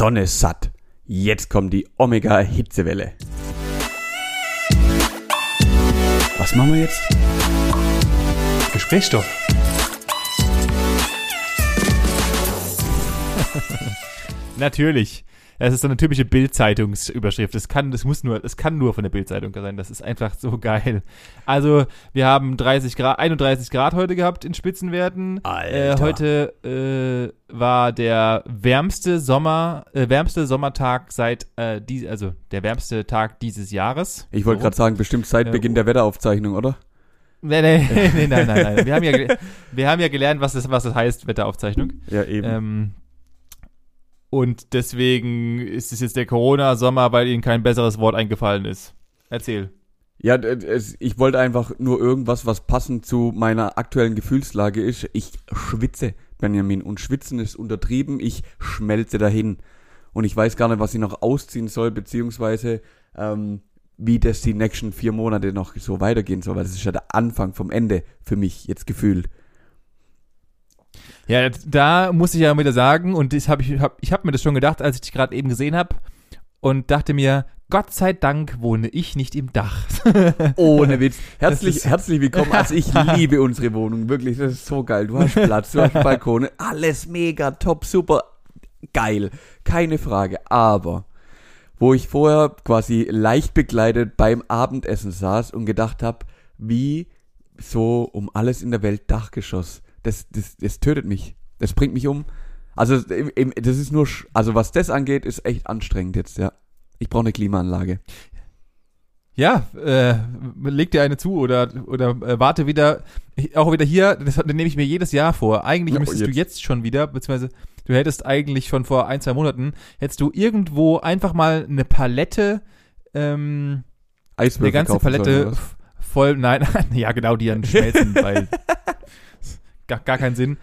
Sonne satt. Jetzt kommt die Omega-Hitzewelle. Was machen wir jetzt? Gesprächsstoff. Natürlich. Das ist so eine typische Bild-Zeitungsüberschrift. Es kann, das muss nur, es kann nur von der Bild-Zeitung sein. Das ist einfach so geil. Also, wir haben 30 Grad, 31 Grad heute gehabt in Spitzenwerten. Alter. Äh, heute äh, war der wärmste Sommer, äh, wärmste Sommertag seit, äh, die, also der wärmste Tag dieses Jahres. Ich wollte gerade sagen, bestimmt seit Äh, Beginn der Wetteraufzeichnung, oder? Nee, nee, nee, nein, nein, nein. Wir haben ja, wir haben ja gelernt, was das, was das heißt, Wetteraufzeichnung. Ja, eben. Ähm, und deswegen ist es jetzt der Corona-Sommer, weil ihnen kein besseres Wort eingefallen ist. Erzähl. Ja, ich wollte einfach nur irgendwas, was passend zu meiner aktuellen Gefühlslage ist. Ich schwitze, Benjamin, und schwitzen ist untertrieben. Ich schmelze dahin. Und ich weiß gar nicht, was ich noch ausziehen soll, beziehungsweise ähm, wie das die nächsten vier Monate noch so weitergehen soll, weil das ist ja der Anfang vom Ende für mich jetzt gefühlt. Ja, da muss ich ja wieder sagen, und das hab ich, hab, ich habe mir das schon gedacht, als ich dich gerade eben gesehen habe, und dachte mir, Gott sei Dank wohne ich nicht im Dach. Ohne Witz. Herzlich, herzlich willkommen. Also ich liebe unsere Wohnung. Wirklich, das ist so geil. Du hast Platz, du hast Balkone. Alles mega top, super geil. Keine Frage. Aber wo ich vorher quasi leicht begleitet beim Abendessen saß und gedacht habe, wie so um alles in der Welt Dachgeschoss. Das, das, das tötet mich. Das bringt mich um. Also das ist nur, also was das angeht, ist echt anstrengend jetzt, ja. Ich brauche eine Klimaanlage. Ja, äh, leg dir eine zu oder, oder äh, warte wieder, auch wieder hier, das, das nehme ich mir jedes Jahr vor. Eigentlich Ja, müsstest du jetzt. jetzt schon wieder, beziehungsweise du hättest eigentlich schon vor ein, zwei Monaten, hättest du irgendwo einfach mal eine Palette, ähm, Eiswürfel eine ganze sollen, Palette f- voll, nein, ja genau, die dann schmelzen, weil gar, gar keinen Sinn.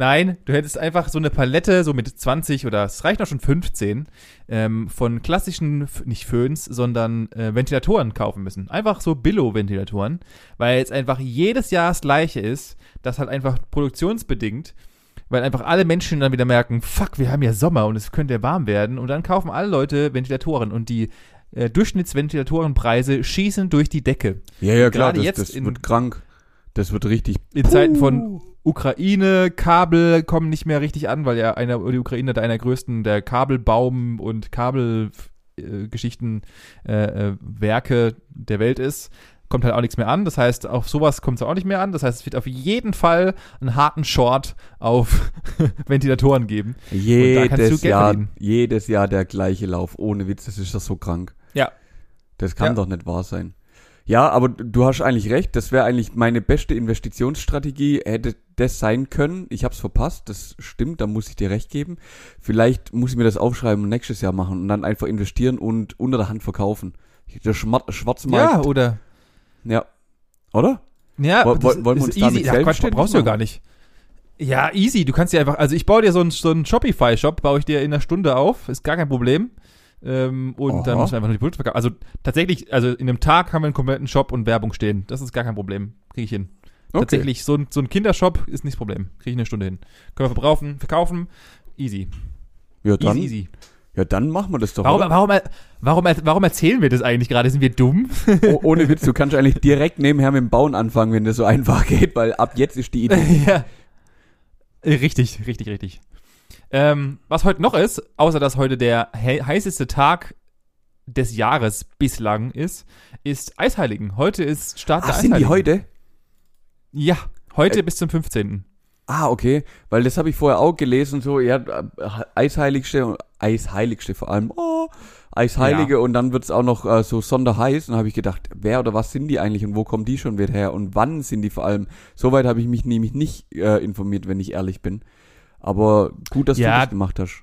Nein, du hättest einfach so eine Palette, so mit 20 oder es reicht auch schon 15, ähm, von klassischen, nicht Föhns, sondern äh, Ventilatoren kaufen müssen. Einfach so Billo-Ventilatoren, weil jetzt einfach jedes Jahr das gleiche ist, das halt einfach produktionsbedingt, weil einfach alle Menschen dann wieder merken, fuck, wir haben ja Sommer und es könnte ja warm werden und dann kaufen alle Leute Ventilatoren und die äh, Durchschnittsventilatorenpreise schießen durch die Decke. Ja, ja, klar, das, jetzt das wird krank. Das wird richtig. In Zeiten von Ukraine, Kabel kommen nicht mehr richtig an, weil ja einer, die Ukraine da einer der größten der Kabelbaum- und Kabelgeschichten äh, äh, Werke der Welt ist. Kommt halt auch nichts mehr an. Das heißt, auf sowas kommt es auch nicht mehr an. Das heißt, es wird auf jeden Fall einen harten Short auf Ventilatoren geben. Jedes Jahr, verdienen. jedes Jahr der gleiche Lauf. Ohne Witz, das ist doch so krank. Ja. Das kann Ja. doch nicht wahr sein. Ja, aber du hast eigentlich recht. Das wäre eigentlich meine beste Investitionsstrategie. Hätte das sein können. Ich habe es verpasst. Das stimmt. Da muss ich dir recht geben. Vielleicht muss ich mir das aufschreiben und nächstes Jahr machen und dann einfach investieren und unter der Hand verkaufen. Der Schma Ja, Schwarzmarkt. oder Ja. Oder? Ja, Woll- das woll- wollen wir ist uns damit easy. Ja, Quatsch, brauchst du ja gar nicht. Ja, easy. Du kannst ja einfach, also ich baue dir so einen, so einen Shopify-Shop, baue ich dir in einer Stunde auf, ist gar kein Problem. Ähm, und dann Aha. musst du einfach nur die Produkte verkaufen. Also tatsächlich, also in einem Tag haben wir einen kompletten Shop und Werbung stehen. Das ist gar kein Problem. Kriege ich hin. Okay. Tatsächlich, so ein, so ein Kindershop ist nicht das Problem. Kriege ich eine Stunde hin. Können wir verbrauchen, verkaufen. Easy. Ja, dann, Easy, easy. ja, dann machen wir das doch. Warum, warum, warum, warum erzählen wir das eigentlich gerade? Sind wir dumm? Oh, ohne Witz, du kannst eigentlich direkt nebenher mit dem Bauen anfangen, wenn das so einfach geht, weil ab jetzt ist die Idee. ja. Richtig, richtig, richtig. Ähm, was heute noch ist, außer dass heute der he heißeste Tag des Jahres bislang ist, ist Eisheiligen. Heute ist Start der Ach, sind die heute? Ja, heute Äh, bis zum 15. Ah, okay, weil das habe ich vorher auch gelesen, so, ja, äh, Eisheiligste, und Eisheiligste vor allem, oh, Eisheilige Ja. und dann wird's auch noch äh, so sonderheiß und habe ich gedacht, wer oder was sind die eigentlich und wo kommen die schon wieder her und wann sind die vor allem? Soweit habe ich mich nämlich nicht äh, informiert, wenn ich ehrlich bin. Aber gut, dass Ja. du das gemacht hast.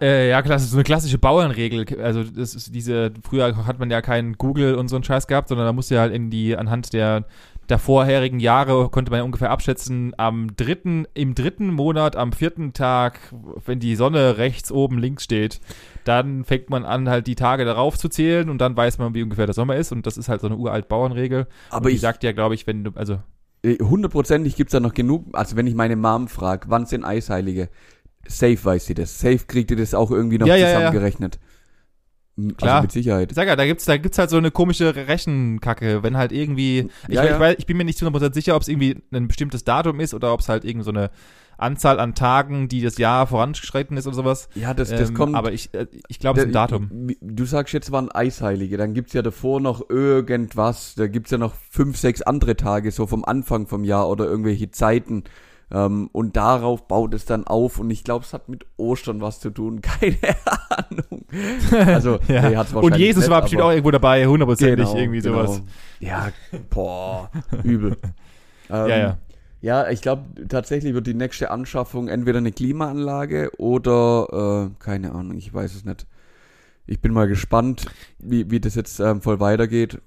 Äh, ja, klar, das ist so eine klassische Bauernregel. Also das ist diese, früher hat man ja keinen Google und so einen Scheiß gehabt, sondern da musste ja halt in die, anhand der, der vorherigen Jahre konnte man ja ungefähr abschätzen, am dritten, im dritten Monat, am vierten Tag, wenn die Sonne rechts oben links steht, dann fängt man an, halt die Tage darauf zu zählen und dann weiß man, wie ungefähr der Sommer ist und das ist halt so eine uralt Bauernregel. Aber und die ich, sagt ja, glaube ich, wenn du, also, äh, hundertprozentig gibt's da noch genug, also wenn ich meine Mom frage, wann sind Eisheilige? Safe weiß sie das. Safe kriegt ihr das auch irgendwie noch Ja, ja, ja. zusammengerechnet. M, Klar. Also mit Sicherheit. Ich sag ja, da gibt's, da gibt's halt so eine komische Rechenkacke, wenn halt irgendwie, ich, Ja, ja. ich, ich bin mir nicht zu 100% sicher, ob es irgendwie ein bestimmtes Datum ist oder ob es halt irgend so eine Anzahl an Tagen, die das Jahr vorangeschritten ist oder sowas. Ja, das, das Ähm, kommt. Aber ich, äh, ich glaube, es ist ein Da- Datum. Du sagst jetzt waren Eisheilige, dann gibt's ja davor noch irgendwas, da gibt's ja noch fünf, sechs andere Tage, so vom Anfang vom Jahr oder irgendwelche Zeiten. Ähm, und darauf baut es dann auf und ich glaube, es hat mit Ostern was zu tun, keine Ahnung. Also, Ja. nee, hat's Und wahrscheinlich Jesus nicht, war bestimmt auch irgendwo dabei, hundertprozentig Genau, irgendwie genau. sowas. Ja, boah, übel. Ähm, Ja, ja. Ja, ich glaube, tatsächlich wird die nächste Anschaffung entweder eine Klimaanlage oder, äh, keine Ahnung, ich weiß es nicht. Ich bin mal gespannt, wie, wie das jetzt ähm, voll weitergeht.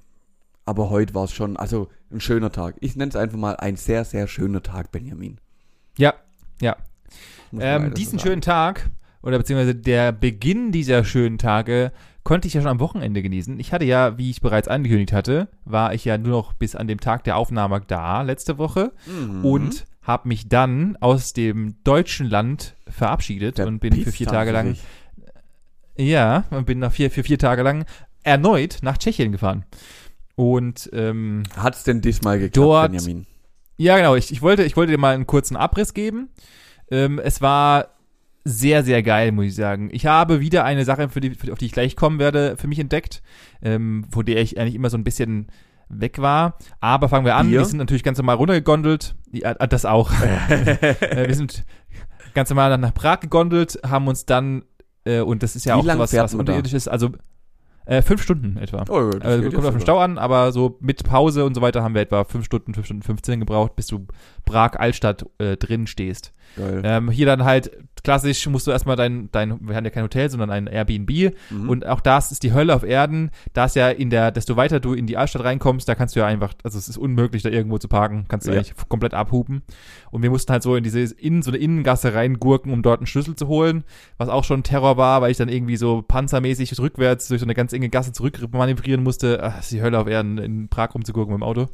Aber heute war es schon, also ein schöner Tag. Ich nenne es einfach mal ein sehr, sehr schöner Tag, Benjamin. Ja, ja. Ähm, diesen schönen Tag, oder beziehungsweise der Beginn dieser schönen Tage, konnte ich ja schon am Wochenende genießen. Ich hatte ja, wie ich bereits angekündigt hatte, war ich ja nur noch bis an dem Tag der Aufnahme da letzte Woche Mhm. und habe mich dann aus dem deutschen Land verabschiedet Der und bin für vier Tage lang, ja, und bin nach vier, für vier Tage lang erneut nach Tschechien gefahren. Und ähm, Hat's denn diesmal geklappt, Benjamin? Ja, genau. Ich, ich, wollte, ich wollte dir mal einen kurzen Abriss geben. Ähm, es war sehr, sehr geil, muss ich sagen. Ich habe wieder eine Sache, für die, für auf die ich gleich kommen werde, für mich entdeckt, ähm, vor der ich eigentlich immer so ein bisschen weg war. Aber fangen wir an. Bier? Wir sind natürlich ganz normal runtergegondelt. Ja, äh, das auch. äh, wir sind ganz normal nach Prag gegondelt, haben uns dann, äh, und das ist ja Wie auch sowas, was unterirdisch ist, also äh, fünf Stunden etwa. Oh, das Also kommt ja auf den. Stau an, aber so mit Pause und so weiter haben wir etwa 5 Stunden, 5 Stunden 15 gebraucht, bis du Prag-Altstadt äh, drin stehst. Ähm, hier dann halt klassisch musst du erstmal dein, dein, wir haben ja kein Hotel, sondern ein Airbnb. Mhm. und auch das ist die Hölle auf Erden, da ist ja in der, desto weiter du in die Altstadt reinkommst, da kannst du ja einfach, also es ist unmöglich da irgendwo zu parken, kannst du Ja. eigentlich komplett abhupen. Und wir mussten halt so in diese, in so eine Innengasse reingurken, um dort einen Schlüssel zu holen, was auch schon Terror war, weil ich dann irgendwie so panzermäßig rückwärts durch so eine ganz enge Gasse zurück manövrieren musste, Ach, ist die Hölle auf Erden, in Prag rumzugurken mit dem Auto.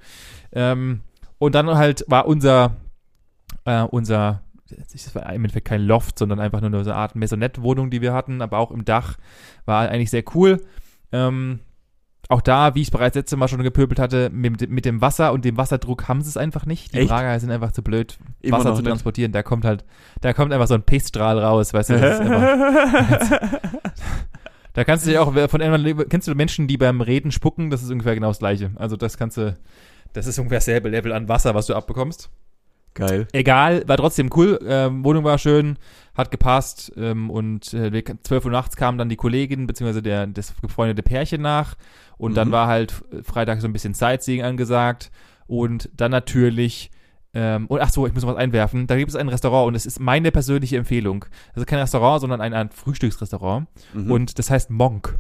Ähm, und dann halt war unser, äh, unser, das war im Endeffekt kein Loft, sondern einfach nur so eine Art Maisonette-Wohnung, die wir hatten, aber auch im Dach, war eigentlich sehr cool. Ähm, auch da, wie ich bereits letzte Mal schon gepöbelt hatte, mit, mit dem Wasser und dem Wasserdruck haben sie es einfach nicht. Die Echt? Prager sind einfach zu blöd, Immer Wasser zu nicht. transportieren. Da kommt halt, da kommt einfach so ein Pissstrahl raus, weißt du. Das ist einfach, da kannst du dich auch von irgendwann, kennst du Menschen, die beim Reden spucken? Das ist ungefähr genau das Gleiche. Also das kannst du, das ist ungefähr dasselbe Level an Wasser, was du abbekommst. Geil. Egal, war trotzdem cool. Ähm, Wohnung war schön, hat gepasst. Ähm, und äh, wir- 12 Uhr nachts kam dann die Kollegin der das befreundete Pärchen nach. Und dann Mhm. war halt Freitag so ein bisschen Sightseeing angesagt. Und dann natürlich ähm, und ach so, ich muss noch was einwerfen. Da gibt es ein Restaurant und es ist meine persönliche Empfehlung. Also kein Restaurant, sondern ein, ein Frühstücksrestaurant. Mhm. Und das heißt Monk.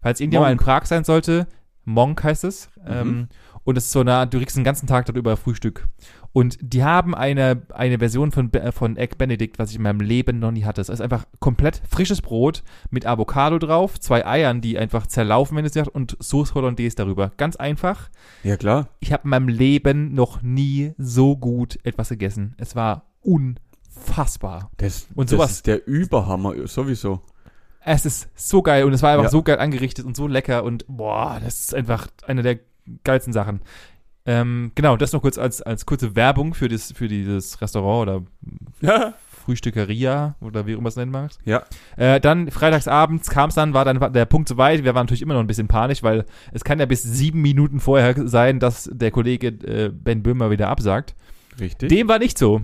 Falls irgendjemand mal in. Prag sein sollte, Monk heißt es. Mhm. Ähm, und es ist so eine Art, du kriegst den ganzen Tag darüber Frühstück. Und die haben eine, eine Version von, von Egg Benedict, was ich in meinem Leben noch nie hatte. Es ist einfach komplett frisches Brot mit Avocado drauf, zwei Eiern, die einfach zerlaufen, wenn es sagt, und Sauce Hollandaise darüber. Ganz einfach. ja, klar. Ich habe in meinem Leben noch nie so gut etwas gegessen. Es war unfassbar. Das, Und das sowas- ist der Überhammer, sowieso. Es ist so geil und es war einfach Ja. so geil angerichtet und so lecker und boah, das ist einfach eine der geilsten Sachen. Ähm, genau, das noch kurz als, als kurze Werbung für, das, für dieses Restaurant oder Ja. Frühstückeria oder wie auch immer es nennen magst. Ja. Äh, dann freitagsabends kam es dann, war dann der Punkt so weit, wir waren natürlich immer noch ein bisschen panisch, weil es kann ja bis sieben Minuten vorher sein, dass der Kollege äh, Ben Böhmer wieder absagt. Richtig. Dem war nicht so.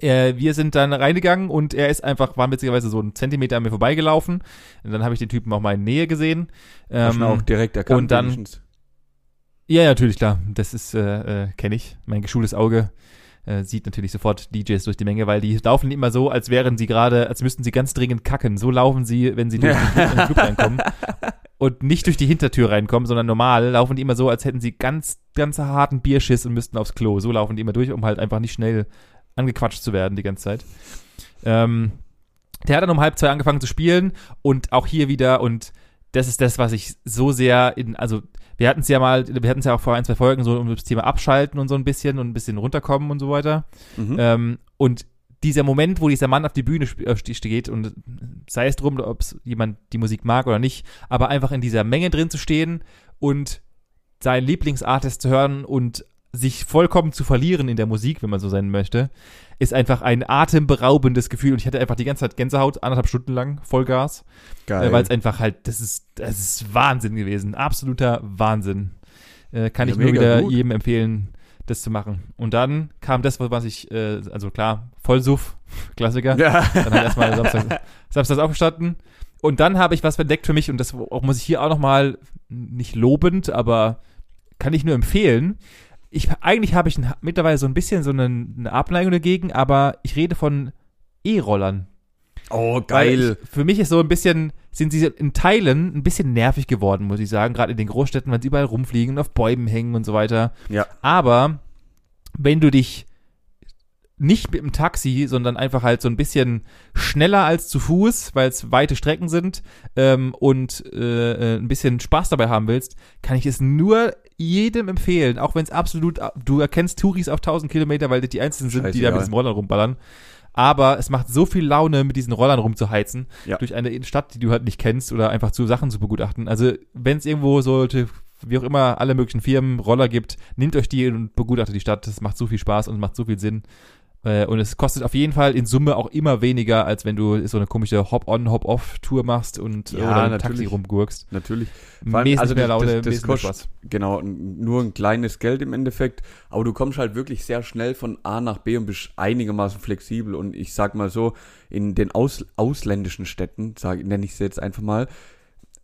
Äh, wir sind dann reingegangen und er ist einfach, war witzigerweise so einen Zentimeter an mir vorbeigelaufen. Und dann habe ich den Typen auch mal in Nähe gesehen. Ähm, auch direkt erkannt. und dann-. Ja, natürlich, klar. Das ist, äh, äh, kenne ich. Mein geschultes Auge äh, sieht natürlich sofort DJs durch die Menge, weil die laufen immer so, als wären sie gerade, als müssten sie ganz dringend kacken. So laufen sie, wenn sie durch den in den Club reinkommen. Und nicht durch die Hintertür reinkommen, sondern normal laufen die immer so, als hätten sie ganz, ganz harten Bierschiss und müssten aufs Klo. So laufen die immer durch, um halt einfach nicht schnell angequatscht zu werden die ganze Zeit. Ähm, der hat dann um halb zwei angefangen zu spielen und auch hier wieder und das ist das, was ich so sehr in, also wir hatten es ja mal, wir hatten es ja auch vor ein, zwei Folgen so um das Thema Abschalten und so ein bisschen und ein bisschen runterkommen und so weiter. Mhm. Ähm, und dieser Moment, wo dieser Mann auf die Bühne äh, ste- steht und sei es drum, ob jemand die Musik mag oder nicht, aber einfach in dieser Menge drin zu stehen und seinen Lieblingsartist zu hören und sich vollkommen zu verlieren in der Musik, wenn man so sein möchte, ist einfach ein atemberaubendes Gefühl und ich hatte einfach die ganze Zeit Gänsehaut, anderthalb Stunden lang, Vollgas, Geil. äh, weil es einfach halt, das ist, das ist Wahnsinn gewesen, absoluter Wahnsinn. Äh, kann Ja, ich nur wieder gut. jedem empfehlen, das zu machen. Und dann kam das, was ich, äh, also klar, Vollsuff, Klassiker. ja. Dann halt erstmal Samstag, Samstags aufgestanden. Und dann habe ich was entdeckt für mich und das muss ich hier auch nochmal nicht lobend, aber kann ich nur empfehlen. Ich, eigentlich habe ich ein, mittlerweile so ein bisschen so eine, eine Abneigung dagegen, aber ich rede von E-Rollern. Oh, geil. Ich, für mich ist so ein bisschen, sind sie in Teilen ein bisschen nervig geworden, muss ich sagen, gerade in den Großstädten, weil sie überall rumfliegen und auf Bäumen hängen und so weiter. Ja. Aber wenn du dich nicht mit dem Taxi, sondern einfach halt so ein bisschen schneller als zu Fuß, weil es weite Strecken sind ähm, und äh, äh, ein bisschen Spaß dabei haben willst, kann ich es nur jedem empfehlen, auch wenn es absolut, du erkennst Touris auf 1000 Kilometer, weil das die einzigen sind, die da mit diesen Rollern rumballern. Aber es macht so viel Laune, mit diesen Rollern rumzuheizen, Ja. durch eine Stadt, die du halt nicht kennst oder einfach zu Sachen zu begutachten. Also, wenn es irgendwo sollte, wie auch immer, alle möglichen Firmen Roller gibt, nehmt euch die und begutachtet die Stadt. Das macht so viel Spaß und macht so viel Sinn. Äh, Und es kostet auf jeden Fall in Summe auch immer weniger, als wenn du so eine komische Hop-on, Hop-off-Tour machst und Ja, oder dem Taxi natürlich. rumgurkst. Natürlich. Vor allem, also mehr Laune, das- das kostet- Spaß. Genau, nur ein kleines Geld im Endeffekt, aber du kommst halt wirklich sehr schnell von A nach B und bist einigermaßen flexibel und ich sag mal so, in den Aus, ausländischen Städten, sag, nenne ich sie jetzt einfach mal,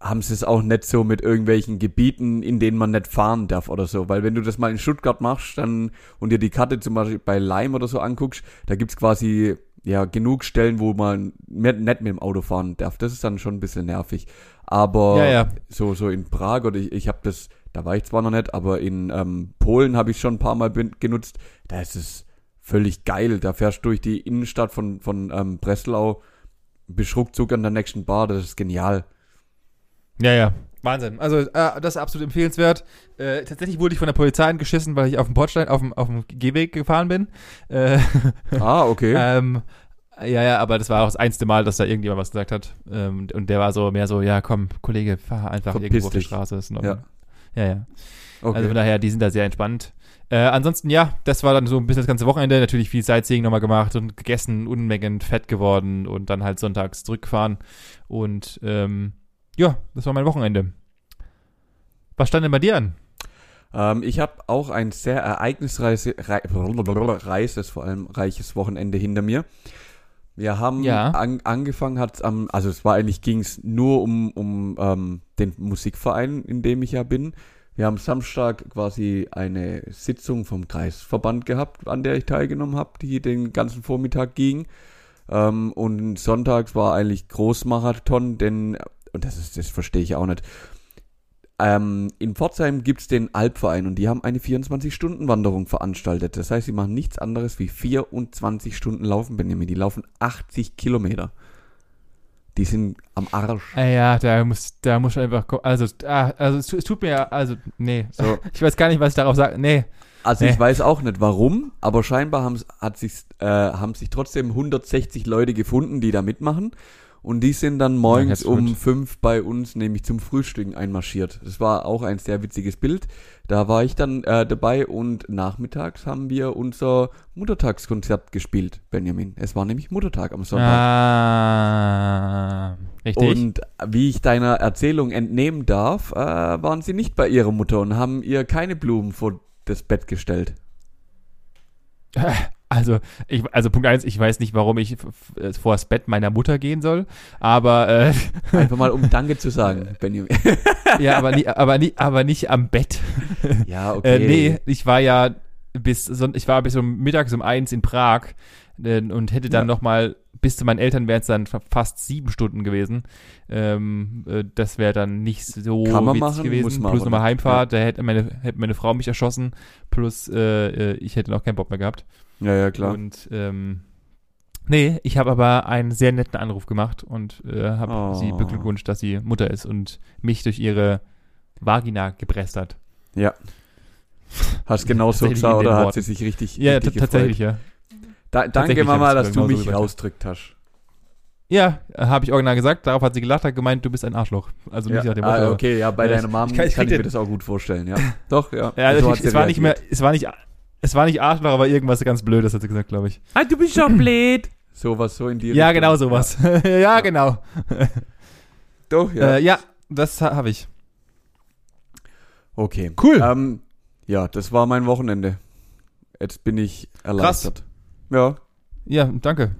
haben sie es auch nicht so mit irgendwelchen Gebieten, in denen man nicht fahren darf oder so, weil wenn du das mal in Stuttgart machst dann und dir die Karte zum Beispiel bei Leim oder so anguckst, da gibt's quasi ja genug Stellen, wo man nicht mit dem Auto fahren darf. Das ist dann schon ein bisschen nervig. Aber Ja, ja. so so in Prag oder ich, ich habe das, da war ich zwar noch nicht, aber in ähm, Polen habe ich schon ein paar Mal genutzt. Da ist es völlig geil. Da fährst du durch die Innenstadt von von ähm, Breslau, bist ruckzuck an der nächsten Bar. Das ist genial. Ja, ja. Wahnsinn. Also, äh, das ist absolut empfehlenswert. Äh, tatsächlich wurde ich von der Polizei angeschissen, weil ich auf dem Bordstein, auf dem, auf dem Gehweg gefahren bin. Äh, Ah, okay. ähm, ja, ja, aber das war auch das einzige Mal, dass da irgendjemand was gesagt hat. Ähm, und der war so mehr so, ja, komm, Kollege, fahr einfach Verpiss irgendwo auf dich. Straße. Ist Ja. Ja, ja. okay. Also von daher, die sind da sehr entspannt. Äh, ansonsten, ja, das war dann so ein bisschen das ganze Wochenende. Natürlich viel Sightseeing nochmal gemacht und gegessen, Unmengen fett geworden und dann halt sonntags zurückgefahren. Und ähm, ja, das war mein Wochenende. Was stand denn bei dir an? Ähm, ich habe auch ein sehr ereignisreiches, reiches, vor allem reiches Wochenende hinter mir. Wir haben Ja. an, angefangen, hat am, also es war eigentlich ging es nur um, um ähm, den Musikverein, in dem ich ja bin. Wir haben Samstag quasi eine Sitzung vom Kreisverband gehabt, an der ich teilgenommen habe, die den ganzen Vormittag ging. Ähm, und sonntags war eigentlich Großmarathon, denn, und das ist, das verstehe ich auch nicht. Ähm, in Pforzheim gibt's den Alpverein und die haben eine 24-Stunden-Wanderung veranstaltet. Das heißt, sie machen nichts anderes wie 24 Stunden laufen, Benjamin. Die laufen 80 Kilometer. Die sind am Arsch. Ah ja, da muss, da muss einfach, ko- also, ah, also es, tu- es tut mir ja, also, nee. So. Ich weiß gar nicht, was ich darauf sage. Nee. Also Nee. ich weiß auch nicht warum, aber scheinbar haben, hat sich, äh, haben sich trotzdem 160 Leute gefunden, die da mitmachen. Und die sind dann morgens herzlichen um fünf bei uns nämlich zum Frühstücken einmarschiert. Das war auch ein sehr witziges Bild. Da war ich dann äh, dabei und nachmittags haben wir unser Muttertagskonzert gespielt, Benjamin. Es war nämlich Muttertag am Sonntag. Ah, richtig. Und wie ich deiner Erzählung entnehmen darf, äh, waren sie nicht bei ihrer Mutter und haben ihr keine Blumen vor das Bett gestellt. Also, ich, also Punkt eins, ich weiß nicht, warum ich f- vor das Bett meiner Mutter gehen soll, aber äh, Einfach mal um Danke zu sagen, Benjamin. ja, aber, nie, aber, nie, aber nicht am Bett. Ja, okay. Äh, nee, ich war ja bis ich war bis um mittags um eins in Prag äh, und hätte dann Ja. noch mal bis zu meinen Eltern wären es dann fa- fast sieben Stunden gewesen. Ähm, äh, das wäre dann nicht so Kann man witzig machen, gewesen. muss man plus nochmal. Heimfahrt, da hätte meine, hätte meine Frau mich erschossen. Plus äh, äh, ich hätte noch keinen Bock mehr gehabt. Ja, ja, klar. Und ähm, nee, ich habe aber einen sehr netten Anruf gemacht und äh, habe Oh. sie beglückwünscht, dass sie Mutter ist und mich durch ihre Vagina gepresst hat. ja. Hast genau so gesagt oder hat sie sich richtig, Ja, richtig tatsächlich, ja. Da, danke Tatsächlich Mama, dass du mich gesagt. rausdrückt hast. Ja, habe ich original gesagt. Darauf hat sie gelacht, hat gemeint, du bist ein Arschloch. Also nicht Ja, nach dem Motto. ah, okay, ja, bei Ja, deiner Mom ich kann kann- ich, ich krieg mir das auch gut vorstellen, ja. Doch, ja. Ja, So also ich, es war nicht mehr, reagiert. es war nicht, es war nicht Arschloch, aber irgendwas ganz Blödes, hat sie gesagt, glaube ich. Ah, du bist schon blöd. Sowas so in die Ja, genau sowas. Ja, genau. Ja. Doch, ja. Ja, äh, ja das ha- habe ich. Okay. Cool. Ähm, ja, das war mein Wochenende. Jetzt bin ich erleichtert. Ja. Ja, danke.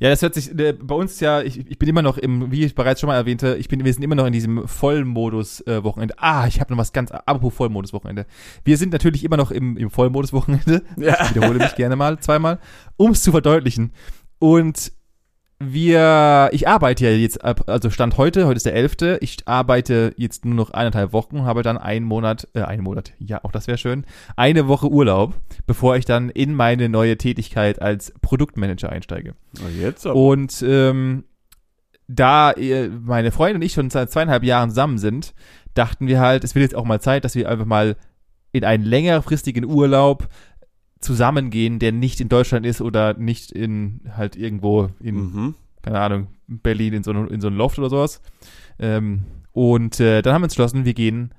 Ja, das hört sich äh, bei uns ja, ich, ich bin immer noch im, wie ich bereits schon mal erwähnte, ich bin, wir sind immer noch in diesem Vollmodus-Wochenende. ah, ich habe noch was ganz, apropos Vollmodus-Wochenende. Wir sind natürlich immer noch im, im Vollmodus-Wochenende. Ja. Ich wiederhole mich gerne mal, zweimal, um es zu verdeutlichen. Und wir, ich arbeite ja jetzt ab, also Stand heute, heute ist der 11. Ich arbeite jetzt nur noch eineinhalb Wochen, habe dann einen Monat, äh, einen Monat, ja, auch das wäre schön, eine Woche Urlaub, bevor ich dann in meine neue Tätigkeit als Produktmanager einsteige. Jetzt aber. Und ähm, da äh, meine Freundin und ich schon seit zweieinhalb Jahren zusammen sind, dachten wir halt, es wird jetzt auch mal Zeit, dass wir einfach mal in einen längerfristigen Urlaub zusammengehen, der nicht in Deutschland ist oder nicht in halt irgendwo in, Mhm. keine Ahnung, Berlin in so, ein- in so ein Loft oder sowas. Ähm, und äh, dann haben wir uns entschlossen, wir gehen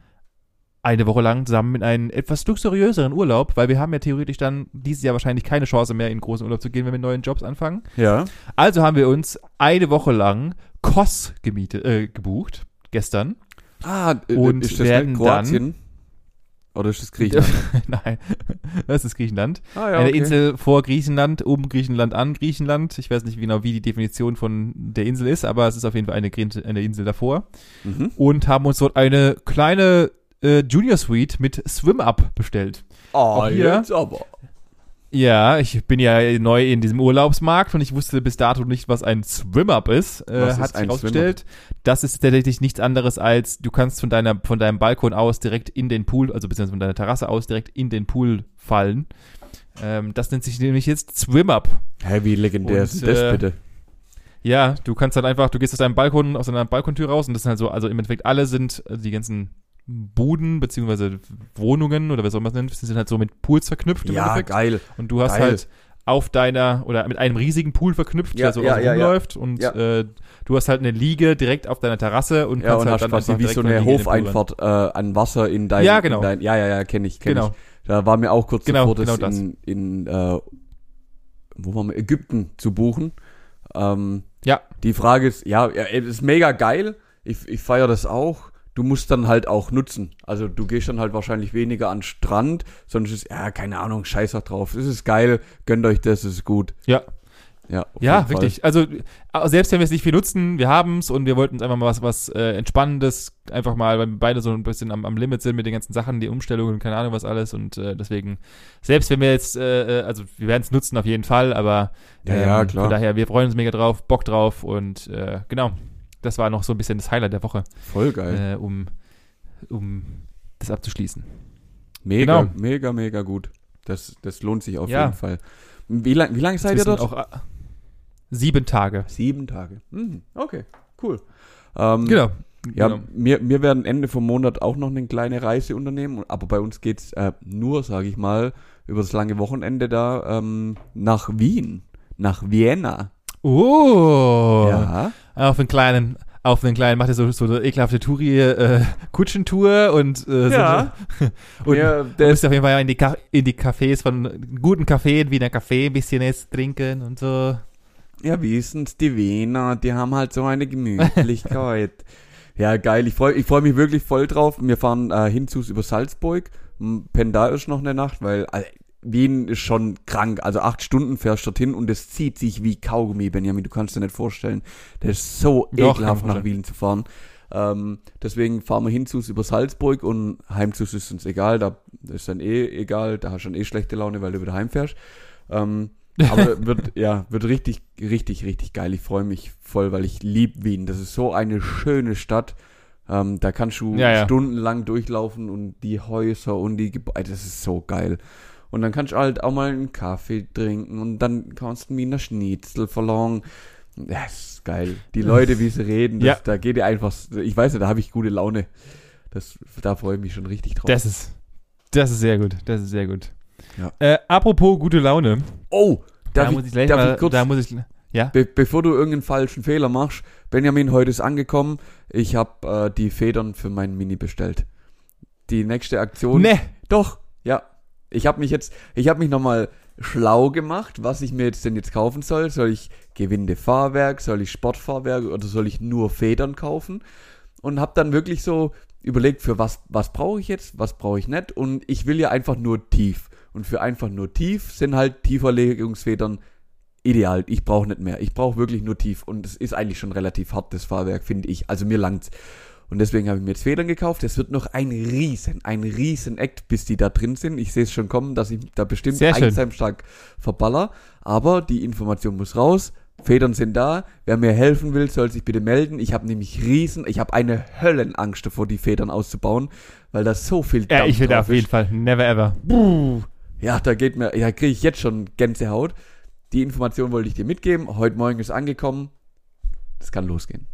eine Woche lang zusammen in einen etwas luxuriöseren Urlaub, weil wir haben ja theoretisch dann dieses Jahr wahrscheinlich keine Chance mehr, in großen Urlaub zu gehen, wenn wir mit neuen Jobs anfangen. Ja. Also haben wir uns eine Woche lang Kos gemietet, äh, gebucht, gestern. Ah, äh, Und ist das werden Kroatien? Oder ist das Griechenland? Nein, das ist Griechenland. ah, ja, Eine okay. Insel vor Griechenland, um Griechenland an Griechenland. Ich weiß nicht genau, wie die Definition von der Insel ist, aber es ist auf jeden Fall eine, eine Insel davor. Mhm. Und haben uns dort eine kleine äh, Junior Suite mit Swim-Up bestellt. Ah, hier- jetzt aber. Ja, ich bin ja neu in diesem Urlaubsmarkt und ich wusste bis dato nicht, was ein Swim-Up ist. Äh, Was ist hat sich herausgestellt, das ist tatsächlich nichts anderes als, du kannst von deiner, von deinem Balkon aus direkt in den Pool, also beziehungsweise von deiner Terrasse aus direkt in den Pool fallen. Ähm, das nennt sich nämlich jetzt Swim-Up. Wie legendär Und, ist das äh, bitte? Ja, du kannst halt einfach, du gehst aus deinem Balkon, aus deiner Balkontür raus und das sind halt so, also im Endeffekt alle sind, also die ganzen Buden beziehungsweise Wohnungen oder was soll man es nennen, sind halt so mit Pools verknüpft im Ja, Endeffekt. geil. Und du hast Geil. halt auf deiner oder mit einem riesigen Pool verknüpft, Ja, der so ja, außen ja, ja. rumläuft und äh, du hast halt eine Liege direkt auf deiner Terrasse und kannst und halt hast dann quasi wie so eine. Hofeinfahrt äh, an Wasser in dein, Ja, genau. in dein ja, ja, ja, kenne ich, kenne Genau. ich. Da war mir auch kurz Genau, davor, genau das. in, in äh, wo waren wir, Ägypten zu buchen. Ähm, Ja, die Frage ist, ja, ja es ist mega geil. Ich, ich feiere das auch. Du musst dann halt auch nutzen. Also du gehst dann halt wahrscheinlich weniger an den Strand, sondern es ist, ja, keine Ahnung, scheiß auch drauf. Es ist geil, gönnt euch das, es ist gut. ja, Ja, ja, richtig. Also äh, selbst wenn wir es nicht viel nutzen, wir haben es und wir wollten uns einfach mal was, was äh, Entspannendes, einfach mal, weil wir beide so ein bisschen am, am Limit sind mit den ganzen Sachen, die Umstellungen und keine Ahnung was alles und äh, deswegen, selbst wenn wir jetzt, äh, äh, also wir werden es nutzen auf jeden Fall, aber Ja, ja, klar. von daher, wir freuen uns mega drauf, Bock drauf und äh, genau, das war noch so ein bisschen das Highlight der Woche, Voll geil. äh, um, um das abzuschließen. mega, genau. mega, mega gut. Das, das lohnt sich auf Ja. jeden Fall. Wie lange wie lang seid ihr dort? Auch, äh, sieben Tage. Sieben Tage. Mhm. Okay, cool. Ähm, Genau. Ja, genau. wir, wir werden Ende vom Monat auch noch eine kleine Reise unternehmen, aber bei uns geht's äh, nur, sage ich mal, über das lange Wochenende da ähm, nach Wien, nach Vienna. Oh. Ja. Auf einen kleinen, auf einen kleinen, macht er so, so eine ekelhafte Touri, äh, Kutschentour und, äh, Ja. so, und Ja, der bist auf jeden Fall in die, Ka in die Cafés von guten Café, in Wiener Café, ein bisschen jetzt trinken und so. Ja, wie ist denn die Wiener? Die haben halt so eine Gemütlichkeit. ja, geil. Ich freue ich freu mich wirklich voll drauf. Wir fahren äh, hinzus über Salzburg. Pennen da ist noch eine Nacht, weil äh, Wien ist schon krank. Also acht Stunden fährst du dorthin und es zieht sich wie Kaugummi, Benjamin. Du kannst dir nicht vorstellen. Das ist so Doch, ekelhaft, nach Wien zu fahren. Ähm, deswegen fahren wir hinzus über Salzburg und heimzus ist uns egal. Da ist dann eh egal. Da hast du dann eh schlechte Laune, weil du wieder heimfährst. Ähm, aber wird, ja, wird richtig, richtig, richtig geil. Ich freue mich voll, weil ich lieb Wien. Das ist so eine schöne Stadt. Ähm, da kannst du Ja, ja. stundenlang durchlaufen und die Häuser und die Gebäude, das ist so geil. Und dann kannst du halt auch mal einen Kaffee trinken und dann kannst du mir eine Schnitzel verlangen. Das ist geil. Die Leute, wie sie reden, das, Ja. da geht dir einfach, ich weiß ja, da habe ich gute Laune. Das, da freue ich mich schon richtig drauf. Das ist, das ist sehr gut, das ist sehr gut. Ja. Äh, apropos gute Laune. oh, da ich- muss ich gleich darf mal, ich kurz- da muss ich, ja? Be bevor du irgendeinen falschen Fehler machst, Benjamin, heute ist angekommen. Ich habe äh, die Federn für meinen Mini bestellt. Die nächste Aktion. Ne, Doch, ja. Ich habe mich jetzt, ich habe mich nochmal schlau gemacht, was ich mir jetzt denn jetzt kaufen soll. Soll ich gewinnende Fahrwerk, soll ich Sportfahrwerk oder soll ich nur Federn kaufen? Und habe dann wirklich so überlegt, für was, was brauche ich jetzt, was brauche ich nicht. Und ich will ja einfach nur tief. Und für einfach nur tief sind halt Tieferlegungsfedern ideal. Ich brauche nicht mehr. Ich brauche wirklich nur tief. Und es ist eigentlich schon relativ hartes Fahrwerk, finde ich. Also mir langt's. Und deswegen habe ich mir jetzt Federn gekauft. Es wird noch ein riesen, ein riesen Act, bis die da drin sind. Ich sehe es schon kommen, dass ich da bestimmt Sehr schön. Einsamstag verballer. Aber die Information muss raus. Federn sind da. Wer mir helfen will, soll sich bitte melden. Ich habe nämlich riesen, ich habe eine Höllenangst davor, die Federn auszubauen, weil da so viel ja, Dampf ich will auf jeden ist. Fall, never ever. Buh. Ja, da geht mir, ja, kriege ich jetzt schon Gänsehaut. Die Information wollte ich dir mitgeben. Heute Morgen ist angekommen. Es kann losgehen.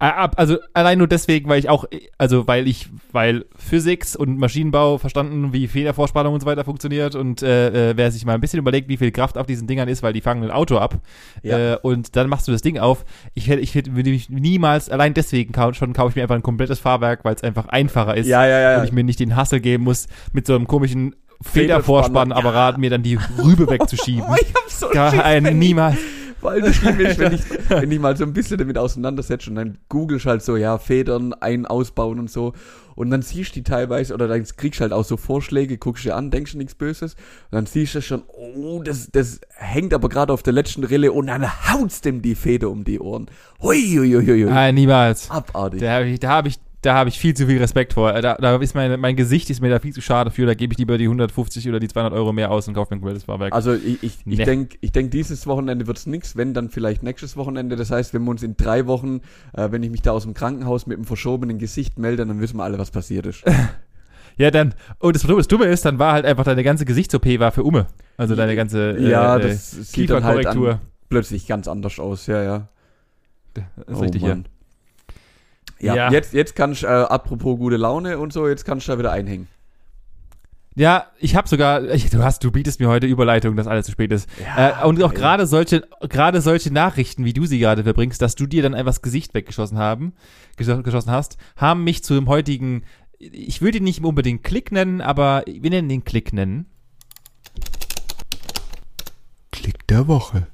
Äh, Also allein nur deswegen, weil ich auch, also weil ich, weil Physics und Maschinenbau verstanden, wie Federvorspannung und so weiter funktioniert und äh, äh, wer sich mal ein bisschen überlegt, wie viel Kraft auf diesen Dingern ist, weil die fangen ein Auto ab Ja. äh, und dann machst du das Ding auf. Ich hätte, ich hätte, würde mich niemals, allein deswegen kau schon kaufe ich mir einfach ein komplettes Fahrwerk, weil es einfach einfacher ist Ja, ja, ja. und ich mir nicht den Hassel geben muss, mit so einem komischen. Federvorspannapparat mir dann die Rübe wegzuschieben. Oh, ich hab so Gar Schiss, ein, wenn niemals. Allem das Schlimme ist, wenn ich, wenn ich mal so ein bisschen damit auseinandersetze und dann googelst halt so, ja, Federn ein, ausbauen und so. Und dann siehst du die teilweise, oder dann kriegst du halt auch so Vorschläge, guckst dir an, denkst du nichts Böses. Und dann siehst du schon, oh, das, das hängt aber gerade auf der letzten Rille und dann haut's dem die Feder um die Ohren. Hui, hui, hui, hui. Nein, niemals. Abartig. Da habe ich, da habe ich, da habe ich viel zu viel Respekt vor. Da, da ist mein, mein Gesicht ist mir da viel zu schade für. Da gebe ich lieber die 150 oder die 200 Euro mehr aus und kaufe mir ein komplettes Fahrwerk. Also ich, ich, ich Nee. denke, ich denk, dieses Wochenende wird's nix, wenn dann vielleicht nächstes Wochenende. Das heißt, wenn wir uns in drei Wochen, äh, wenn ich mich da aus dem Krankenhaus mit einem verschobenen Gesicht melde, dann wissen wir alle, was passiert ist. ja, dann, und das, Dumme- das Dumme ist, dann war halt einfach deine ganze Gesichts-OP war für Umme. Also deine ganze äh, ja, äh, das sieht dann halt Kieferkorrektur. an, plötzlich ganz anders aus. Ja, ja. das ist Oh, richtig. Mann. Ja, Ja. jetzt, jetzt kannst du, äh, apropos gute Laune und so, jetzt kannst du da wieder einhängen. Ja, ich habe sogar, ich, du hast, du bietest mir heute Überleitung, dass alles zu spät ist. äh, und auch gerade solche, gerade solche Nachrichten, wie du sie gerade verbringst, dass du dir dann einfach das Gesicht weggeschossen haben, gesch- geschossen hast, haben mich zu dem heutigen, ich würde ihn nicht unbedingt Klick nennen, aber wir nennen den Klick nennen. Klick der Woche.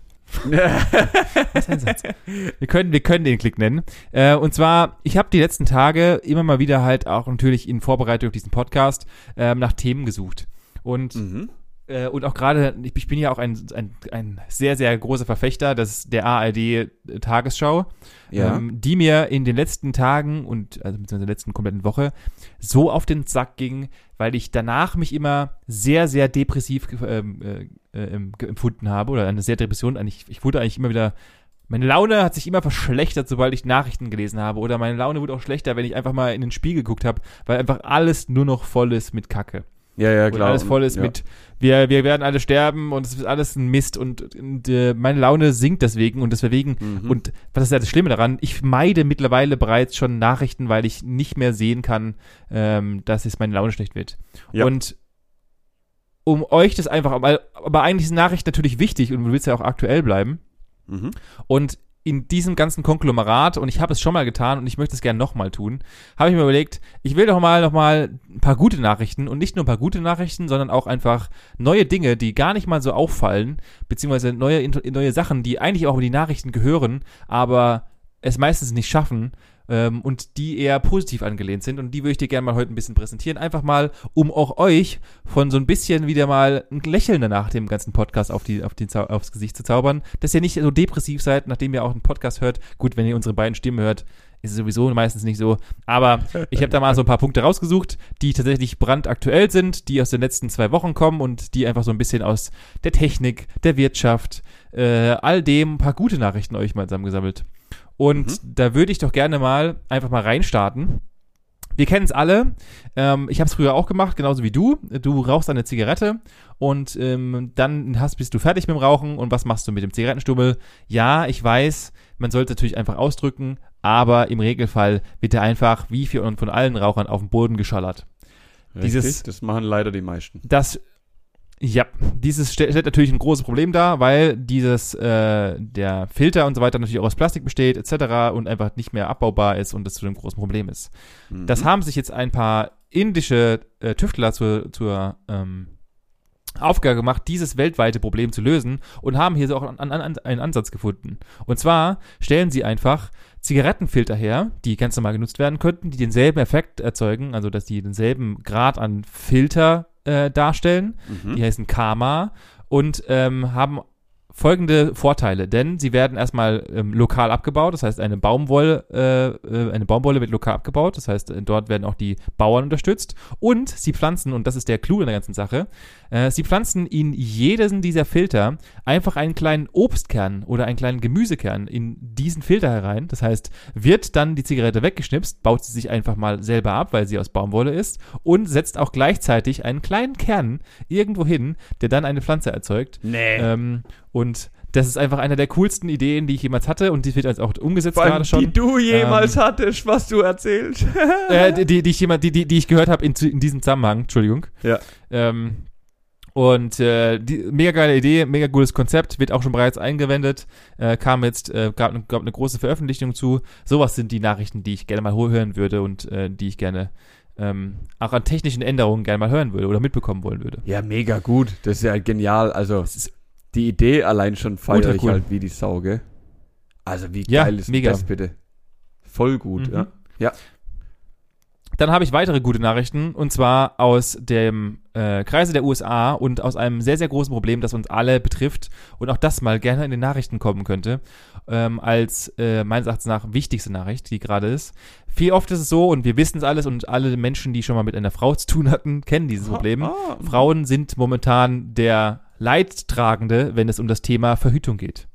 Wir können, wir können den Klick nennen. Äh, und zwar, ich habe die letzten Tage immer mal wieder halt auch natürlich in Vorbereitung auf diesen Podcast ähm, nach Themen gesucht. Und Mhm. Äh, und auch gerade, ich, ich bin ja auch ein, ein, ein sehr, sehr großer Verfechter des, der ARD-Tagesschau, Ja. ähm, die mir in den letzten Tagen und also beziehungsweise in der letzten kompletten Woche so auf den Sack ging, weil ich danach mich immer sehr, sehr depressiv ähm, äh, äh, ge- empfunden habe oder eine sehr Depression. Eigentlich, ich wurde eigentlich immer wieder meine Laune hat sich immer verschlechtert, sobald ich Nachrichten gelesen habe. Oder meine Laune wurde auch schlechter, wenn ich einfach mal in den Spiegel geguckt habe, weil einfach alles nur noch voll ist mit Kacke. Ja, ja, Und klar. alles voll ist ja. mit, wir, wir werden alle sterben und es ist alles ein Mist und, und äh, meine Laune sinkt deswegen und deswegen, Mhm. und was ist ja das Schlimme daran, ich meide mittlerweile bereits schon Nachrichten, weil ich nicht mehr sehen kann, ähm, dass es meine Laune schlecht wird. Ja. Und um euch das einfach, aber, aber eigentlich sind Nachrichten natürlich wichtig und du willst ja auch aktuell bleiben. Mhm. Und in diesem ganzen Konglomerat, und ich habe es schon mal getan und ich möchte es gerne nochmal tun, habe ich mir überlegt, ich will doch mal noch mal ein paar gute Nachrichten und nicht nur ein paar gute Nachrichten, sondern auch einfach neue Dinge, die gar nicht mal so auffallen, beziehungsweise neue, neue Sachen, die eigentlich auch in die Nachrichten gehören, aber es meistens nicht schaffen ähm, und die eher positiv angelehnt sind und die würde ich dir gerne mal heute ein bisschen präsentieren, einfach mal, um auch euch von so ein bisschen wieder mal ein Lächeln nach dem ganzen Podcast auf die, auf Zau- aufs Gesicht zu zaubern, dass ihr nicht so depressiv seid, nachdem ihr auch einen Podcast hört. Gut, wenn ihr unsere beiden Stimmen hört, ist es sowieso meistens nicht so. Aber ich habe da mal so ein paar Punkte rausgesucht, die tatsächlich brandaktuell sind, die aus den letzten zwei Wochen kommen und die einfach so ein bisschen aus der Technik, der Wirtschaft, äh, all dem ein paar gute Nachrichten euch mal zusammengesammelt. Und da würde ich doch gerne mal einfach mal reinstarten. Wir kennen es alle. Ähm, ich habe es früher auch gemacht, genauso wie du. Du rauchst eine Zigarette und ähm, dann hast, bist du fertig mit dem Rauchen. Und was machst du mit dem Zigarettenstummel? Ja, ich weiß, man sollte natürlich einfach ausdrücken, aber im Regelfall wird er einfach, wie von, von allen Rauchern, auf den Boden geschallert. Richtig, Dieses- das machen leider die meisten. Das Ja, dieses stellt natürlich ein großes Problem dar, weil dieses, äh, der Filter und so weiter natürlich auch aus Plastik besteht, etc. und einfach nicht mehr abbaubar ist und das zu einem großen Problem ist. Mhm. Das haben sich jetzt ein paar indische äh, Tüftler zur, zur ähm, Aufgabe gemacht, dieses weltweite Problem zu lösen und haben hier so auch an, an, einen Ansatz gefunden. Und zwar stellen sie einfach Zigarettenfilter her, die ganz normal genutzt werden könnten, die denselben Effekt erzeugen, also dass die denselben Grad an Filter äh, darstellen. Mhm. Die heißen Karma und ähm, haben folgende Vorteile, denn sie werden erstmal ähm, lokal abgebaut, das heißt eine Baumwolle, äh, äh, eine Baumwolle wird lokal abgebaut, das heißt äh, dort werden auch die Bauern unterstützt und sie pflanzen, und das ist der Clou in der ganzen Sache, äh, sie pflanzen in jeden dieser Filter einfach einen kleinen Obstkern oder einen kleinen Gemüsekern in diesen Filter herein, das heißt wird dann die Zigarette weggeschnipst, baut sie sich einfach mal selber ab, weil sie aus Baumwolle ist und setzt auch gleichzeitig einen kleinen Kern irgendwo hin, der dann eine Pflanze erzeugt. Nee. Ähm, und das ist einfach eine der coolsten Ideen, die ich jemals hatte und die wird jetzt auch umgesetzt gerade schon. Die du jemals ähm, hattest, was du erzählst. äh, die, die, die, ich jemand, die, die, die ich gehört habe in, in diesem Zusammenhang, Entschuldigung. Ja. Ähm, und äh, die, mega geile Idee, mega cooles Konzept, wird auch schon bereits eingewendet, äh, kam jetzt, äh, gab, gab eine große Veröffentlichung zu. Sowas sind die Nachrichten, die ich gerne mal hören würde und äh, die ich gerne ähm, auch an technischen Änderungen gerne mal hören würde oder mitbekommen wollen würde. Ja, mega gut. Das ist ja genial. Also, es ist die Idee allein schon feiere ich halt wie die Sauge. Also wie ja, geil ist mega. das bitte? Voll gut, mhm. ja. Ja. Dann habe ich weitere gute Nachrichten und zwar aus dem äh, Kreise der USA und aus einem sehr, sehr großen Problem, das uns alle betrifft und auch das mal gerne in den Nachrichten kommen könnte, ähm, als äh, meines Erachtens nach wichtigste Nachricht, die gerade ist. Viel oft ist es so und wir wissen es alles und alle Menschen, die schon mal mit einer Frau zu tun hatten, kennen dieses Problem. Ah. Frauen sind momentan der Leidtragende, wenn es um das Thema Verhütung geht.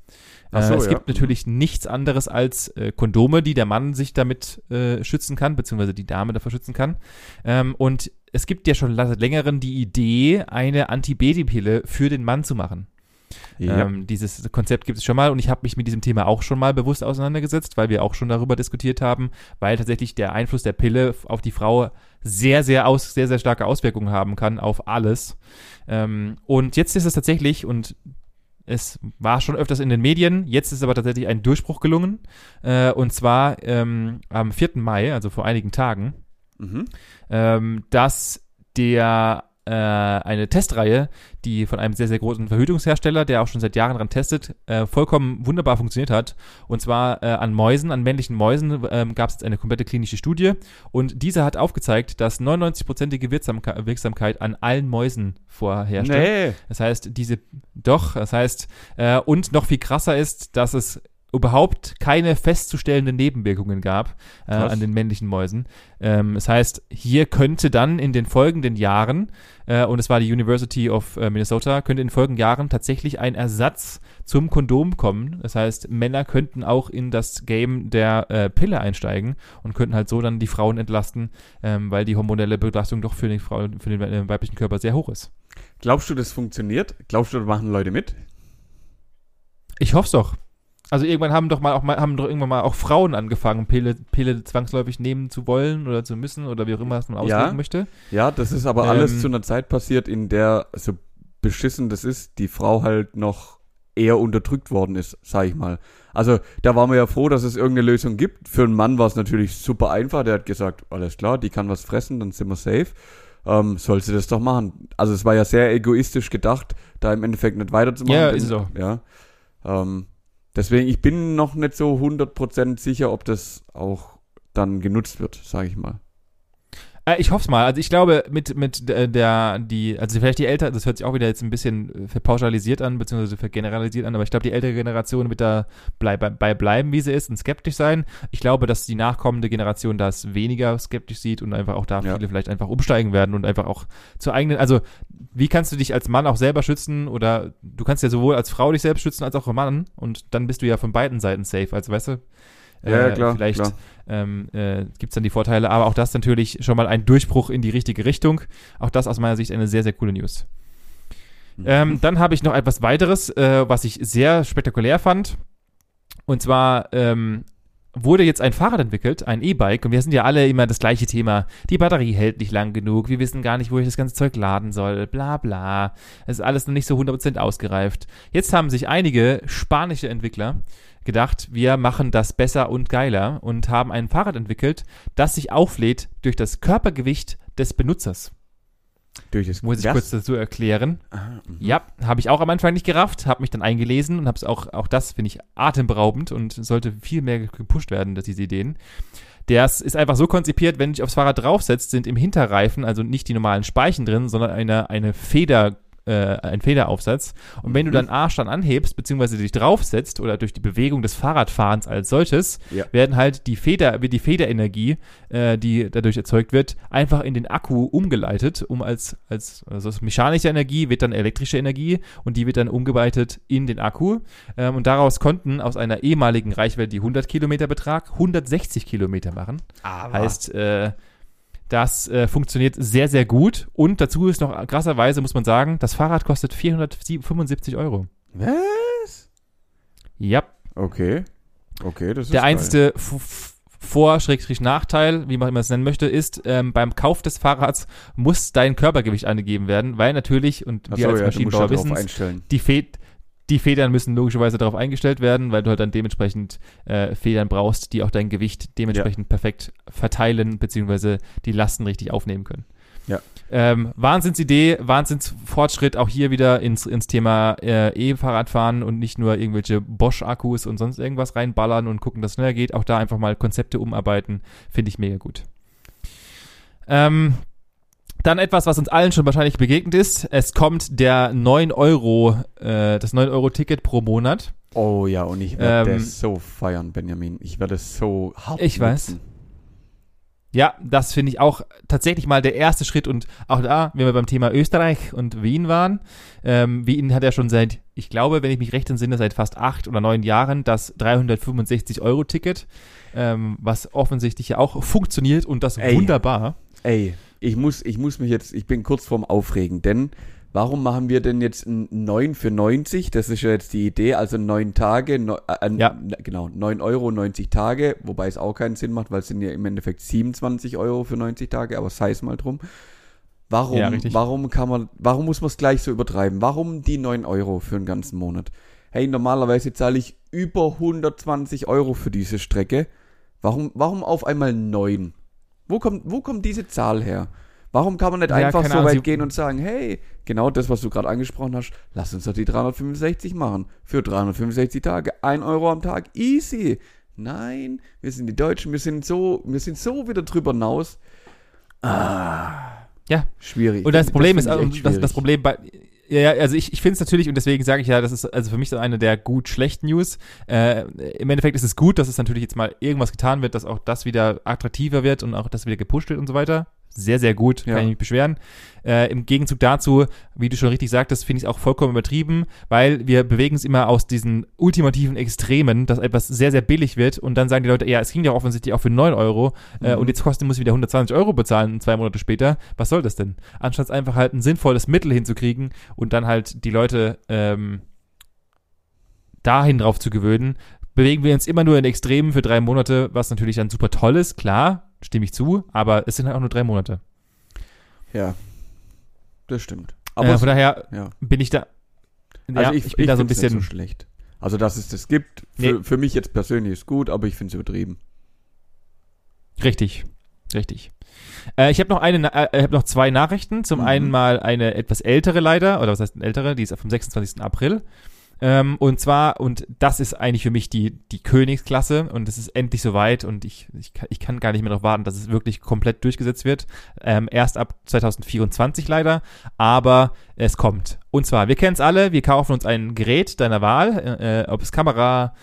So, äh, es ja. gibt natürlich nichts anderes als äh, Kondome, die der Mann sich damit äh, schützen kann, beziehungsweise die Dame davor schützen kann. Ähm, und es gibt ja schon seit längerem die Idee, eine Antibabypille für den Mann zu machen. Ja. Ähm, dieses Konzept gibt es schon mal und ich habe mich mit diesem Thema auch schon mal bewusst auseinandergesetzt, weil wir auch schon darüber diskutiert haben, weil tatsächlich der Einfluss der Pille auf die Frau sehr, sehr aus, sehr, sehr starke Auswirkungen haben kann auf alles. Ähm, und jetzt ist es tatsächlich, und es war schon öfters in den Medien, jetzt ist aber tatsächlich ein Durchbruch gelungen. Äh, und zwar ähm, am 4. Mai, also vor einigen Tagen, mhm. ähm, dass der äh, eine Testreihe, die von einem sehr, sehr großen Verhütungshersteller, der auch schon seit Jahren daran testet, äh, vollkommen wunderbar funktioniert hat. Und zwar äh, an Mäusen, an männlichen Mäusen ähm, gab es jetzt eine komplette klinische Studie. Und diese hat aufgezeigt, dass 99-prozentige Wirksamke Wirksamkeit an allen Mäusen vorherrscht. Nee. Das heißt, diese, doch, das heißt, äh, und noch viel krasser ist, dass es überhaupt keine festzustellenden Nebenwirkungen gab äh, an den männlichen Mäusen. Ähm, das heißt, hier könnte dann in den folgenden Jahren, äh, und es war die University of äh, Minnesota, könnte in den folgenden Jahren tatsächlich ein Ersatz zum Kondom kommen. Das heißt, Männer könnten auch in das Game der äh, Pille einsteigen und könnten halt so dann die Frauen entlasten, ähm, weil die hormonelle Belastung doch für, die Frau, für den weiblichen Körper sehr hoch ist. Glaubst du, das funktioniert? Glaubst du, da machen Leute mit? Ich hoffe es doch. Also irgendwann haben doch mal auch mal, haben doch irgendwann mal auch Frauen angefangen, Pille, Pille zwangsläufig nehmen zu wollen oder zu müssen oder wie auch immer man auslegen ja, möchte. Ja, das ist aber ähm, alles zu einer Zeit passiert, in der, so beschissen das ist, die Frau halt noch eher unterdrückt worden ist, sag ich mal. Also da waren wir ja froh, dass es irgendeine Lösung gibt. Für einen Mann war es natürlich super einfach. Der hat gesagt, alles klar, die kann was fressen, dann sind wir safe. Ähm, soll sie das doch machen. Also es war ja sehr egoistisch gedacht, da im Endeffekt nicht weiterzumachen. Ja, ist so. Ja. Ähm, Deswegen, ich bin noch nicht so 100% sicher, ob das auch dann genutzt wird, sage ich mal. Äh, ich hoffe es mal. Also ich glaube, mit, mit äh, der, die, also vielleicht die ältere, das hört sich auch wieder jetzt ein bisschen äh, verpauschalisiert an, beziehungsweise vergeneralisiert an, aber ich glaube, die ältere Generation wird da bleib, bei bleiben, wie sie ist und skeptisch sein. Ich glaube, dass die nachkommende Generation das weniger skeptisch sieht und einfach auch da ja. viele vielleicht einfach umsteigen werden und einfach auch zur eigenen, also wie kannst du dich als Mann auch selber schützen oder du kannst ja sowohl als Frau dich selbst schützen als auch als Mann und dann bist du ja von beiden Seiten safe, also weißt du? Ja, äh, klar. Vielleicht klar. Ähm, äh, gibt es dann die Vorteile, aber auch das natürlich schon mal ein Durchbruch in die richtige Richtung. Auch das aus meiner Sicht eine sehr, sehr coole News. Mhm. Ähm, dann habe ich noch etwas weiteres, äh, was ich sehr spektakulär fand. Und zwar ähm, wurde jetzt ein Fahrrad entwickelt, ein E-Bike, und wir sind ja alle immer das gleiche Thema. Die Batterie hält nicht lang genug, wir wissen gar nicht, wo ich das ganze Zeug laden soll, bla bla. Es ist alles noch nicht so 100% ausgereift. Jetzt haben sich einige spanische Entwickler gedacht, wir machen das besser und geiler und haben ein Fahrrad entwickelt, das sich auflädt durch das Körpergewicht des Benutzers. Durch das Muss ich Was? kurz dazu erklären. Ah, mhm. Ja, habe ich auch am Anfang nicht gerafft, habe mich dann eingelesen und habe es auch, auch das finde ich atemberaubend und sollte viel mehr gepusht werden, dass diese Ideen. Das ist einfach so konzipiert, wenn du dich aufs Fahrrad draufsetzt, sind im Hinterreifen, also nicht die normalen Speichen drin, sondern eine, eine Feder, äh, ein Federaufsatz. Und wenn du Mhm. deinen Arsch dann anhebst, beziehungsweise dich draufsetzt oder durch die Bewegung des Fahrradfahrens als solches, Ja. werden halt die Feder, wird die Federenergie, äh, die dadurch erzeugt wird, einfach in den Akku umgeleitet, um als, als, also als mechanische Energie wird dann elektrische Energie und die wird dann umgeweitet in den Akku. Ähm, und daraus konnten aus einer ehemaligen Reichweite, die 100 Kilometer betrag, 160 Kilometer machen. Aber Heißt, äh, das äh, funktioniert sehr, sehr gut. Und dazu ist noch krasserweise, muss man sagen, das Fahrrad kostet 475 Euro. Was? Ja, Okay. Okay, das ist der einzige F- F- Vor-, Schrägstrich, Nachteil, wie man immer es nennen möchte, ist, ähm, beim Kauf des Fahrrads muss dein Körpergewicht angegeben werden, weil natürlich, und Ach wir so, als ja, Maschinenbauer wissen die, Fe die Federn müssen logischerweise darauf eingestellt werden, weil du halt dann dementsprechend äh, Federn brauchst, die auch dein Gewicht dementsprechend perfekt verteilen, beziehungsweise die Lasten richtig aufnehmen können. Ja. Ähm, Wahnsinnsidee, Wahnsinnsfortschritt, auch hier wieder ins, ins Thema äh, E-Fahrradfahren und nicht nur irgendwelche Bosch-Akkus und sonst irgendwas reinballern und gucken, dass es schneller geht. Auch da einfach mal Konzepte umarbeiten, finde ich mega gut. Ähm, dann etwas, was uns allen schon wahrscheinlich begegnet ist. Es kommt der 9 Euro, äh, das 9 Euro Ticket pro Monat. Oh ja, und ich werde Ähm, das so feiern, Benjamin. Ich werde es so hart Ich weiß. nutzen. Ja, das finde ich auch tatsächlich mal der erste Schritt und auch da, wenn wir beim Thema Österreich und Wien waren, ähm, Wien hat ja schon seit, ich glaube, wenn ich mich recht entsinne, seit fast acht oder neun Jahren das 365-Euro-Ticket, ähm, was offensichtlich ja auch funktioniert und das Ey. wunderbar. Ey, ich muss, ich muss mich jetzt, ich bin kurz vorm Aufregen, denn warum machen wir denn jetzt ein 9 für 90? Das ist ja jetzt die Idee, also 9 Tage, no, äh, Ja. n- genau, 9 Euro 90 Tage, wobei es auch keinen Sinn macht, weil es sind ja im Endeffekt 27 Euro für 90 Tage, aber sei es mal drum. Warum, Ja, warum kann man, warum muss man es gleich so übertreiben? Warum die 9 Euro für einen ganzen Monat? Hey, normalerweise zahle ich über 120 Euro für diese Strecke. Warum, warum auf einmal 9? Wo kommt, wo kommt diese Zahl her? Warum kann man nicht Ja, einfach so Ahnung, weit gehen und sagen, hey, genau das, was du gerade angesprochen hast, lass uns doch die 365 machen. Für 365 Tage. 1 Euro am Tag. Easy. Nein, wir sind die Deutschen, wir sind so, wir sind so wieder drüber hinaus. Ah, Ja, schwierig. Und das Problem ist, also, echt das, das. Problem bei, ja, ja, also ich, ich finde es natürlich, und deswegen sage ich ja, das ist also für mich so eine der gut schlechten News. Äh, Im Endeffekt ist es gut, dass es natürlich jetzt mal irgendwas getan wird, dass auch das wieder attraktiver wird und auch das wieder gepusht wird und so weiter. Sehr, sehr gut, Ja. kann ich nicht beschweren. Äh, Im Gegenzug dazu, wie du schon richtig sagtest, finde ich es auch vollkommen übertrieben, weil wir bewegen uns immer aus diesen ultimativen Extremen, dass etwas sehr, sehr billig wird und dann sagen die Leute, ja, es ging ja offensichtlich auch für 9 Euro äh, Mhm. und jetzt kostet, muss ich wieder 120 Euro bezahlen, zwei Monate später. Was soll das denn? Anstatt einfach halt ein sinnvolles Mittel hinzukriegen und dann halt die Leute ähm, dahin drauf zu gewöhnen, bewegen wir uns immer nur in Extremen für drei Monate, was natürlich dann super toll ist, klar, stimme ich zu, aber es sind halt auch nur drei Monate. Ja, das stimmt. Aber äh, von daher ja. bin ich da, Also ja, ich, ich, bin da so ein bisschen, nicht so schlecht. Also, dass es das gibt, für, Nee. für mich jetzt persönlich ist gut, aber ich finde es übertrieben. Richtig, richtig. Äh, ich habe noch eine, äh, ich habe noch zwei Nachrichten. Zum Mhm. einen mal eine etwas ältere leider, oder was heißt eine ältere? Die ist vom 26. April. Ähm, und zwar, und das ist eigentlich für mich die, die Königsklasse und es ist endlich soweit und ich, ich, kann, ich kann gar nicht mehr noch warten, dass es wirklich komplett durchgesetzt wird. Ähm, erst ab 2024 leider, aber es kommt. Und zwar, wir kennen es alle, wir kaufen uns ein Gerät deiner Wahl, äh, äh, ob es Kamera,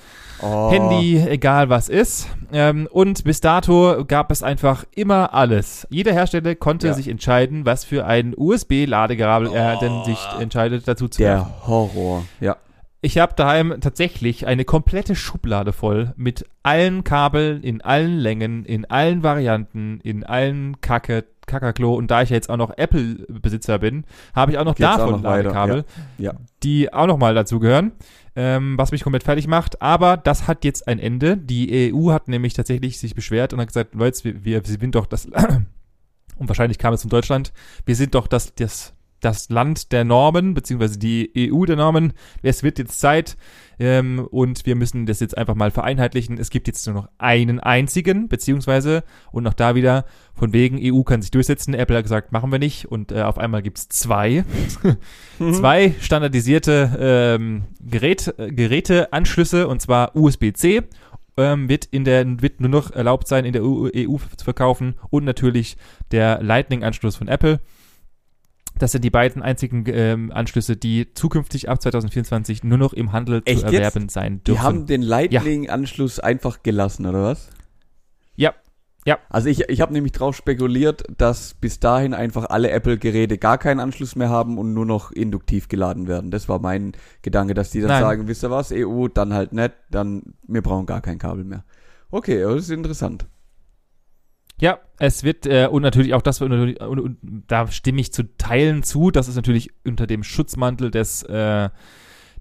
Oh, Handy, egal was ist. Ähm, und bis dato gab es einfach immer alles. Jeder Hersteller konnte Ja. sich entscheiden, was für ein USB-Ladekabel er denn sich entscheidet, dazu zu. Der Horror. Ja. Ich habe daheim tatsächlich eine komplette Schublade voll mit allen Kabeln in allen Längen, in allen Varianten, in allen Kacke, Kakaklo und da ich ja jetzt auch noch Apple-Besitzer bin, habe ich auch noch Geht's auch davon noch weiter, Ladekabel, Ja. die auch noch mal dazu gehören, ähm, was mich komplett fertig macht. Aber das hat jetzt ein Ende. Die EU hat nämlich tatsächlich sich beschwert und hat gesagt, Leute, wir, wir sind doch das, und wahrscheinlich kam es von Deutschland, wir sind doch das, das, das Land der Normen, beziehungsweise die EU der Normen. Es wird jetzt Zeit ähm, und wir müssen das jetzt einfach mal vereinheitlichen. Es gibt jetzt nur noch einen einzigen, beziehungsweise, und auch da wieder, von wegen EU kann sich durchsetzen. Apple hat gesagt, machen wir nicht. Und äh, auf einmal gibt's zwei. zwei standardisierte ähm, Gerät, Geräteanschlüsse, und zwar USB-C ähm, wird in der wird nur noch erlaubt sein, in der EU, EU zu verkaufen und natürlich der Lightning-Anschluss von Apple. Das sind die beiden einzigen ähm, Anschlüsse, die zukünftig ab 2024 nur noch im Handel Echt zu jetzt? erwerben sein Die dürfen. haben den Lightning-Anschluss einfach gelassen, oder was? Ja. Ja. Also ich, ich habe nämlich drauf spekuliert, dass bis dahin einfach alle Apple-Geräte gar keinen Anschluss mehr haben und nur noch induktiv geladen werden. Das war mein Gedanke, dass die dann Nein. sagen, wisst ihr was, EU, dann halt nicht, dann wir brauchen gar kein Kabel mehr. Okay, ja, das ist interessant. Ja, es wird, äh, und natürlich auch das, und, und, und da stimme ich zu Teilen zu, das ist natürlich unter dem Schutzmantel des, äh,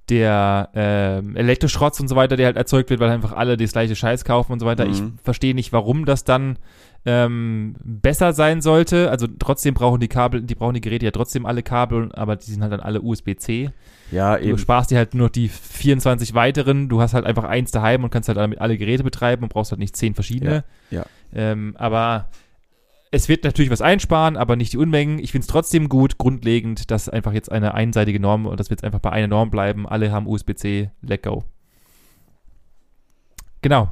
der ähm, Elektroschrotts und so weiter, der halt erzeugt wird, weil einfach alle das gleiche Scheiß kaufen und so weiter. Mhm. Ich verstehe nicht, warum das dann ähm, besser sein sollte. Also trotzdem brauchen die Kabel, die brauchen die Geräte ja trotzdem alle Kabel, aber die sind halt dann alle USB-C. Ja, Du eben. sparst dir halt nur die 24 weiteren. Du hast halt einfach eins daheim und kannst halt damit alle Geräte betreiben und brauchst halt nicht zehn verschiedene. Ja, ja. Ähm, aber es wird natürlich was einsparen, aber nicht die Unmengen. Ich finde es trotzdem gut, grundlegend, dass einfach jetzt eine einseitige Norm und dass wir jetzt einfach bei einer Norm bleiben. Alle haben USB-C, let go. Genau.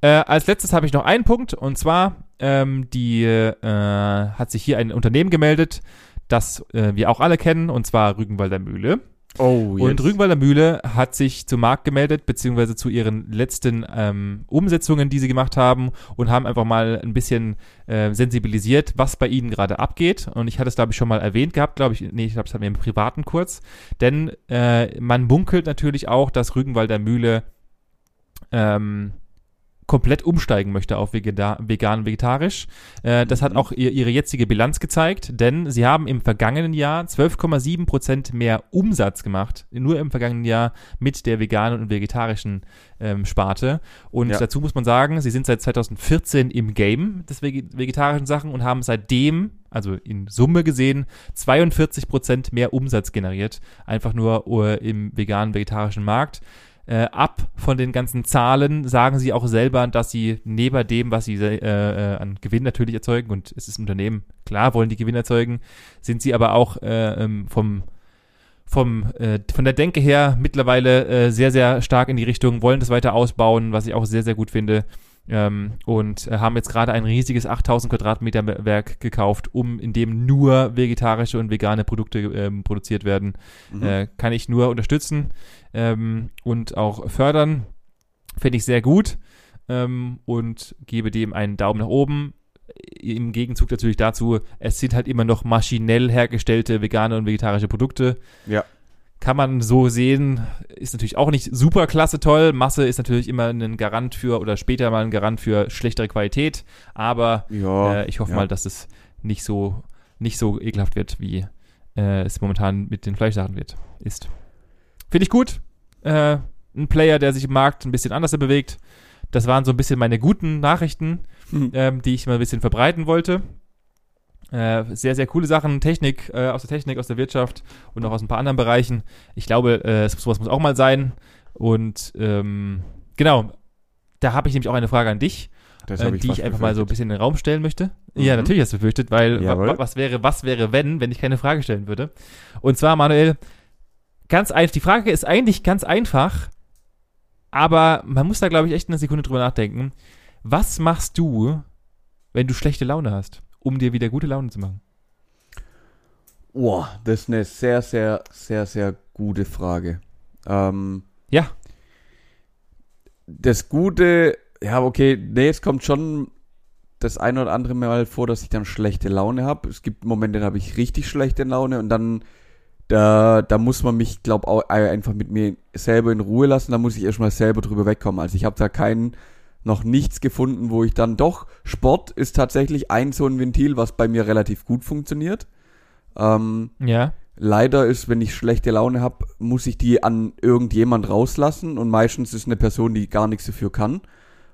Äh, als letztes habe ich noch einen Punkt und zwar ähm, die äh, hat sich hier ein Unternehmen gemeldet, das äh, wir auch alle kennen und zwar Rügenwalder Mühle. Oh, Und Rügenwalder Mühle hat sich zum Markt gemeldet, beziehungsweise zu ihren letzten ähm, Umsetzungen, die sie gemacht haben und haben einfach mal ein bisschen äh, sensibilisiert, was bei ihnen gerade abgeht. Und ich hatte es, glaube ich, schon mal erwähnt gehabt, glaube ich, nee, ich glaube, es hatten wir im Privaten kurz. Denn äh, man munkelt natürlich auch, dass Rügenwalder Mühle ähm, komplett umsteigen möchte auf vegeta vegan vegetarisch. Äh, das hat Mhm. auch ihr, ihre jetzige Bilanz gezeigt, denn sie haben im vergangenen Jahr 12,7 Prozent mehr Umsatz gemacht, nur im vergangenen Jahr mit der veganen und vegetarischen ähm, Sparte. Und Ja. dazu muss man sagen, sie sind seit 2014 im Game des vege vegetarischen Sachen und haben seitdem, also in Summe gesehen, 42 Prozent mehr Umsatz generiert, einfach nur uh, im veganen vegetarischen Markt äh, ab von den ganzen Zahlen sagen sie auch selber, dass sie neben dem, was sie äh, äh, an Gewinn natürlich erzeugen, und es ist ein Unternehmen, klar wollen die Gewinn erzeugen, sind sie aber auch äh, ähm, vom vom, äh, von der Denke her mittlerweile äh, sehr, sehr stark in die Richtung, wollen das weiter ausbauen, was ich auch sehr, sehr gut finde. Ähm, und äh, haben jetzt gerade ein riesiges 8000 Quadratmeter Werk gekauft, um in dem nur vegetarische und vegane Produkte ähm, produziert werden. Mhm. Äh, kann ich nur unterstützen ähm, und auch fördern. Finde ich sehr gut ähm, und gebe dem einen Daumen nach oben. Im Gegenzug natürlich dazu, es sind halt immer noch maschinell hergestellte vegane und vegetarische Produkte. Ja. Kann man so sehen, ist natürlich auch nicht super klasse toll. Masse ist natürlich immer ein Garant für oder später mal ein Garant für schlechtere Qualität, aber ja, äh, ich hoffe ja. mal, dass es nicht so nicht so ekelhaft wird, wie äh, es momentan mit den Fleischsachen wird, ist. Finde ich gut. Äh, ein Player, der sich im Markt ein bisschen anders bewegt. Das waren so ein bisschen meine guten Nachrichten, Hm. ähm, die ich mal ein bisschen verbreiten wollte. Äh, sehr, sehr coole Sachen, Technik, äh, aus der Technik, aus der Wirtschaft und auch aus ein paar anderen Bereichen. Ich glaube, äh, sowas muss auch mal sein. Und ähm, genau, da habe ich nämlich auch eine Frage an dich äh, die fast ich einfach mal so ein befürchtet. bisschen in den Raum stellen möchte. Mhm. Ja, natürlich hast du befürchtet, weil was wäre, was wäre, wenn, wenn ich keine Frage stellen würde? Und zwar, Manuel, ganz einfach, die Frage ist eigentlich ganz einfach, aber man muss da, glaube ich, echt eine Sekunde drüber nachdenken. Was machst du, wenn du schlechte Laune hast, um dir wieder gute Laune zu machen? Boah, das ist eine sehr, sehr, sehr, sehr gute Frage. Ähm, Ja. Das Gute, ja, okay, nee, es kommt schon das eine oder andere Mal vor, dass ich dann schlechte Laune habe. Es gibt Momente, da habe ich richtig schlechte Laune und dann, da, da muss man mich, glaub auch einfach mit mir selber in Ruhe lassen. Da muss ich erstmal selber drüber wegkommen. Also ich habe da keinen noch nichts gefunden, wo ich dann doch, Sport ist tatsächlich ein so ein Ventil, was bei mir relativ gut funktioniert. Ähm, Ja. leider ist, wenn ich schlechte Laune habe, muss ich die an irgendjemand rauslassen und meistens ist eine Person, die gar nichts dafür kann,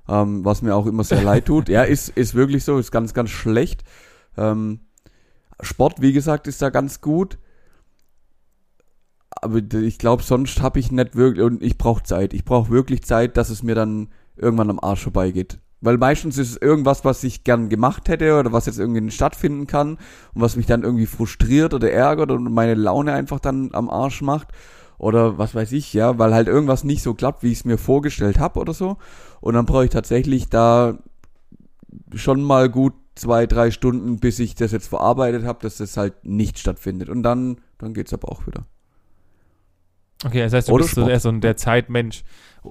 ähm, was mir auch immer sehr leid tut. Ja, ist, ist wirklich so, ist ganz, ganz schlecht. Ähm, Sport, wie gesagt, ist da ganz gut. Aber ich glaube, sonst habe ich nicht wirklich, und ich brauche Zeit. Ich brauche wirklich Zeit, dass es mir dann irgendwann am Arsch vorbeigeht. Weil meistens ist es irgendwas, was ich gern gemacht hätte oder was jetzt irgendwie stattfinden kann und was mich dann irgendwie frustriert oder ärgert und meine Laune einfach dann am Arsch macht. Oder was weiß ich, ja, weil halt irgendwas nicht so klappt, wie ich es mir vorgestellt habe oder so. Und dann brauche ich tatsächlich da schon mal gut zwei, drei Stunden, bis ich das jetzt verarbeitet habe, dass das halt nicht stattfindet. Und dann, dann geht's aber auch wieder. Okay, das heißt, du Oder bist so Sport. eher so ein der Zeitmensch.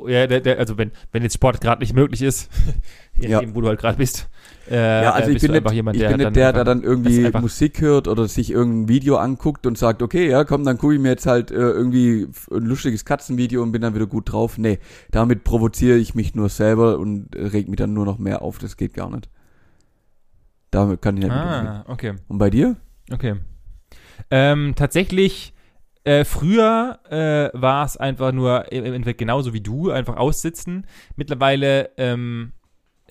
Ja, der, der, also wenn, wenn jetzt Sport gerade nicht möglich ist, je Ja. nachdem, wo du halt gerade bist. Äh, Ja, also äh, ich bin nicht, einfach jemand, ich der bin dann nicht der, der dann irgendwie Musik hört oder sich irgendein Video anguckt und sagt, okay, ja, komm, dann gucke ich mir jetzt halt äh, irgendwie ein lustiges Katzenvideo und bin dann wieder gut drauf. Nee, damit provoziere ich mich nur selber und reg mich dann nur noch mehr auf. Das geht gar nicht. Damit kann ich nicht. Ah, okay. Und bei dir? Okay. Ähm, tatsächlich, äh, früher äh, war es einfach nur im Endeffekt genauso wie du, einfach aussitzen. Mittlerweile ähm,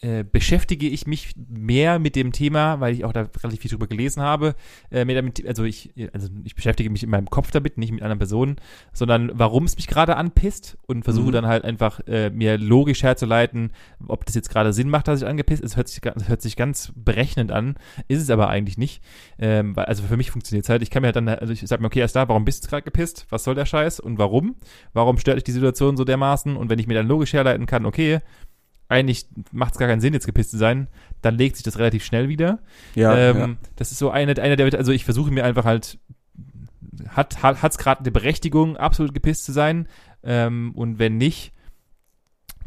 äh, beschäftige ich mich mehr mit dem Thema, weil ich auch da relativ viel drüber gelesen habe. Äh, mehr damit, also ich, also ich beschäftige mich in meinem Kopf damit, nicht mit anderen Personen, sondern warum es mich gerade anpisst und versuche Mhm. dann halt einfach äh, mir logisch herzuleiten, ob das jetzt gerade Sinn macht, dass ich angepisst. Es hört sich, hört sich ganz berechnend an, ist es aber eigentlich nicht. Ähm, weil, also für mich funktioniert es halt. Ich kann mir halt dann, also ich sag mir, okay, erst da, warum bist du gerade gepisst? Was soll der Scheiß und warum? Warum stört dich die Situation so dermaßen? Und wenn ich mir dann logisch herleiten kann, okay, eigentlich macht es gar keinen Sinn, jetzt gepisst zu sein, dann legt sich das relativ schnell wieder. Ja, ähm, ja. Das ist so eine, einer der, also ich versuche mir einfach halt, hat hat hat's gerade eine Berechtigung, absolut gepisst zu sein? Ähm, und wenn nicht,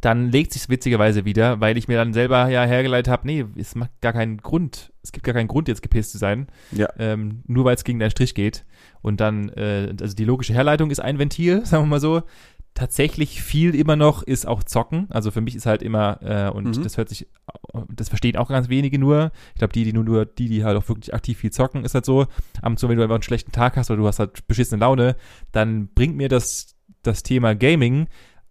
dann legt sich witzigerweise wieder, weil ich mir dann selber ja hergeleitet habe, nee, es macht gar keinen Grund, es gibt gar keinen Grund, jetzt gepisst zu sein, Ja. ähm, nur weil es gegen deinen Strich geht. Und dann, äh, also die logische Herleitung ist ein Ventil, sagen wir mal so. Tatsächlich viel immer noch ist auch Zocken. Also für mich ist halt immer, äh, und Mhm. das hört sich, das verstehen auch ganz wenige nur. Ich glaube, die, die nur, nur, die, die halt auch wirklich aktiv viel zocken, ist halt so. Ab und zu, wenn du einfach einen schlechten Tag hast oder du hast halt beschissene Laune, dann bringt mir das, das Thema Gaming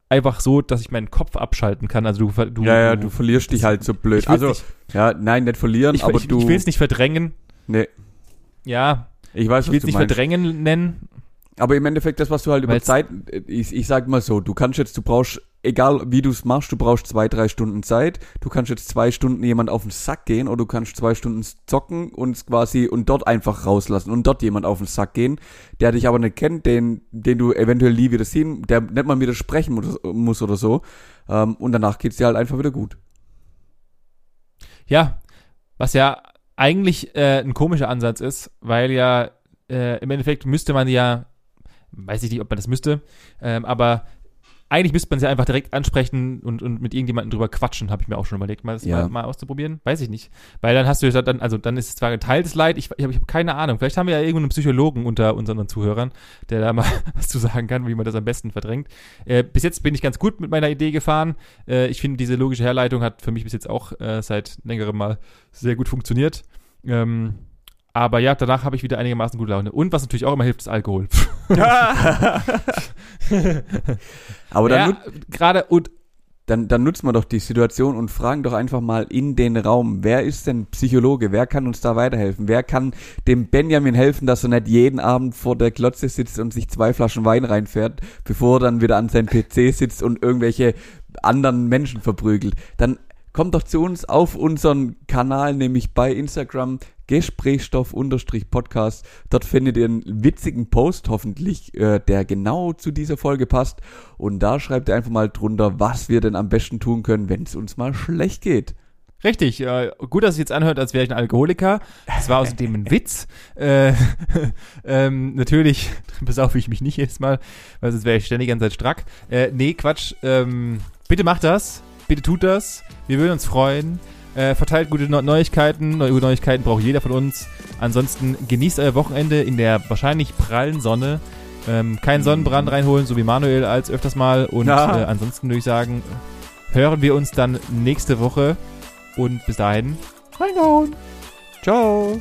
einfach so, dass ich meinen Kopf abschalten kann. Also du, du, ja, ja, du verlierst dich halt so blöd. Also, nicht, ja, nein, nicht verlieren, ich, aber ich, du. ich will es nicht verdrängen. Nee, Ja, ich weiß, ich will es du nicht meinst. verdrängen nennen. Aber im Endeffekt, das, was du halt über Weil's- Zeit, ich, ich sag mal so, du kannst jetzt, du brauchst, egal wie du es machst, du brauchst zwei, drei Stunden Zeit. Du kannst jetzt zwei Stunden jemand auf den Sack gehen oder du kannst zwei Stunden zocken und es quasi und dort einfach rauslassen und dort jemand auf den Sack gehen, der dich aber nicht kennt, den, den du eventuell nie wieder sehen, der nicht mal wieder sprechen muss, muss oder so. Ähm, und danach geht's dir halt einfach wieder gut. Ja, was ja eigentlich äh, ein komischer Ansatz ist, weil ja äh, im Endeffekt müsste man ja, weiß ich nicht, ob man das müsste, ähm, aber eigentlich müsste man sie einfach direkt ansprechen und, und mit irgendjemandem drüber quatschen, habe ich mir auch schon überlegt, mal das Ja. mal, mal auszuprobieren. Weiß ich nicht. Weil dann hast du dann, also dann ist es zwar geteiltes Leid, ich, ich habe hab keine Ahnung. Vielleicht haben wir ja irgendeinen Psychologen unter unseren Zuhörern, der da mal was zu sagen kann, wie man das am besten verdrängt. Äh, bis jetzt bin ich ganz gut mit meiner Idee gefahren. Äh, ich finde, diese logische Herleitung hat für mich bis jetzt auch äh, seit längerem mal sehr gut funktioniert. Ähm, aber ja, danach habe ich wieder einigermaßen gute Laune. Und was natürlich auch immer hilft, ist Alkohol. Aber dann, ja, gerade und dann, dann nutzen wir doch die Situation und fragen doch einfach mal in den Raum, wer ist denn Psychologe? Wer kann uns da weiterhelfen? Wer kann dem Benjamin helfen, dass er nicht jeden Abend vor der Klotze sitzt und sich zwei Flaschen Wein reinfährt, bevor er dann wieder an seinem PC sitzt und irgendwelche anderen Menschen verprügelt? Dann kommt doch zu uns auf unseren Kanal, nämlich bei Instagram Gesprächsstoff-Podcast. Dort findet ihr einen witzigen Post, hoffentlich, äh, der genau zu dieser Folge passt. Und da schreibt ihr einfach mal drunter, was wir denn am besten tun können, wenn es uns mal schlecht geht. Richtig, äh, gut, dass es jetzt anhört, als wäre ich ein Alkoholiker. Das war außerdem ein Witz. Äh, ähm, natürlich besaufe ich mich nicht jedes Mal, weil sonst wäre ich ständig ganze Zeit strack. Äh, nee, Quatsch. Ähm, bitte macht das. Bitte tut das. Wir würden uns freuen. Äh, verteilt gute Neu Neuigkeiten. Neue Neuigkeiten braucht jeder von uns. Ansonsten genießt euer Wochenende in der wahrscheinlich prallen Sonne. Ähm, keinen Sonnenbrand reinholen, so wie Manuel als öfters mal. Und äh, ansonsten würde ich sagen, hören wir uns dann nächste Woche. Und bis dahin, Reingehauen. Ciao.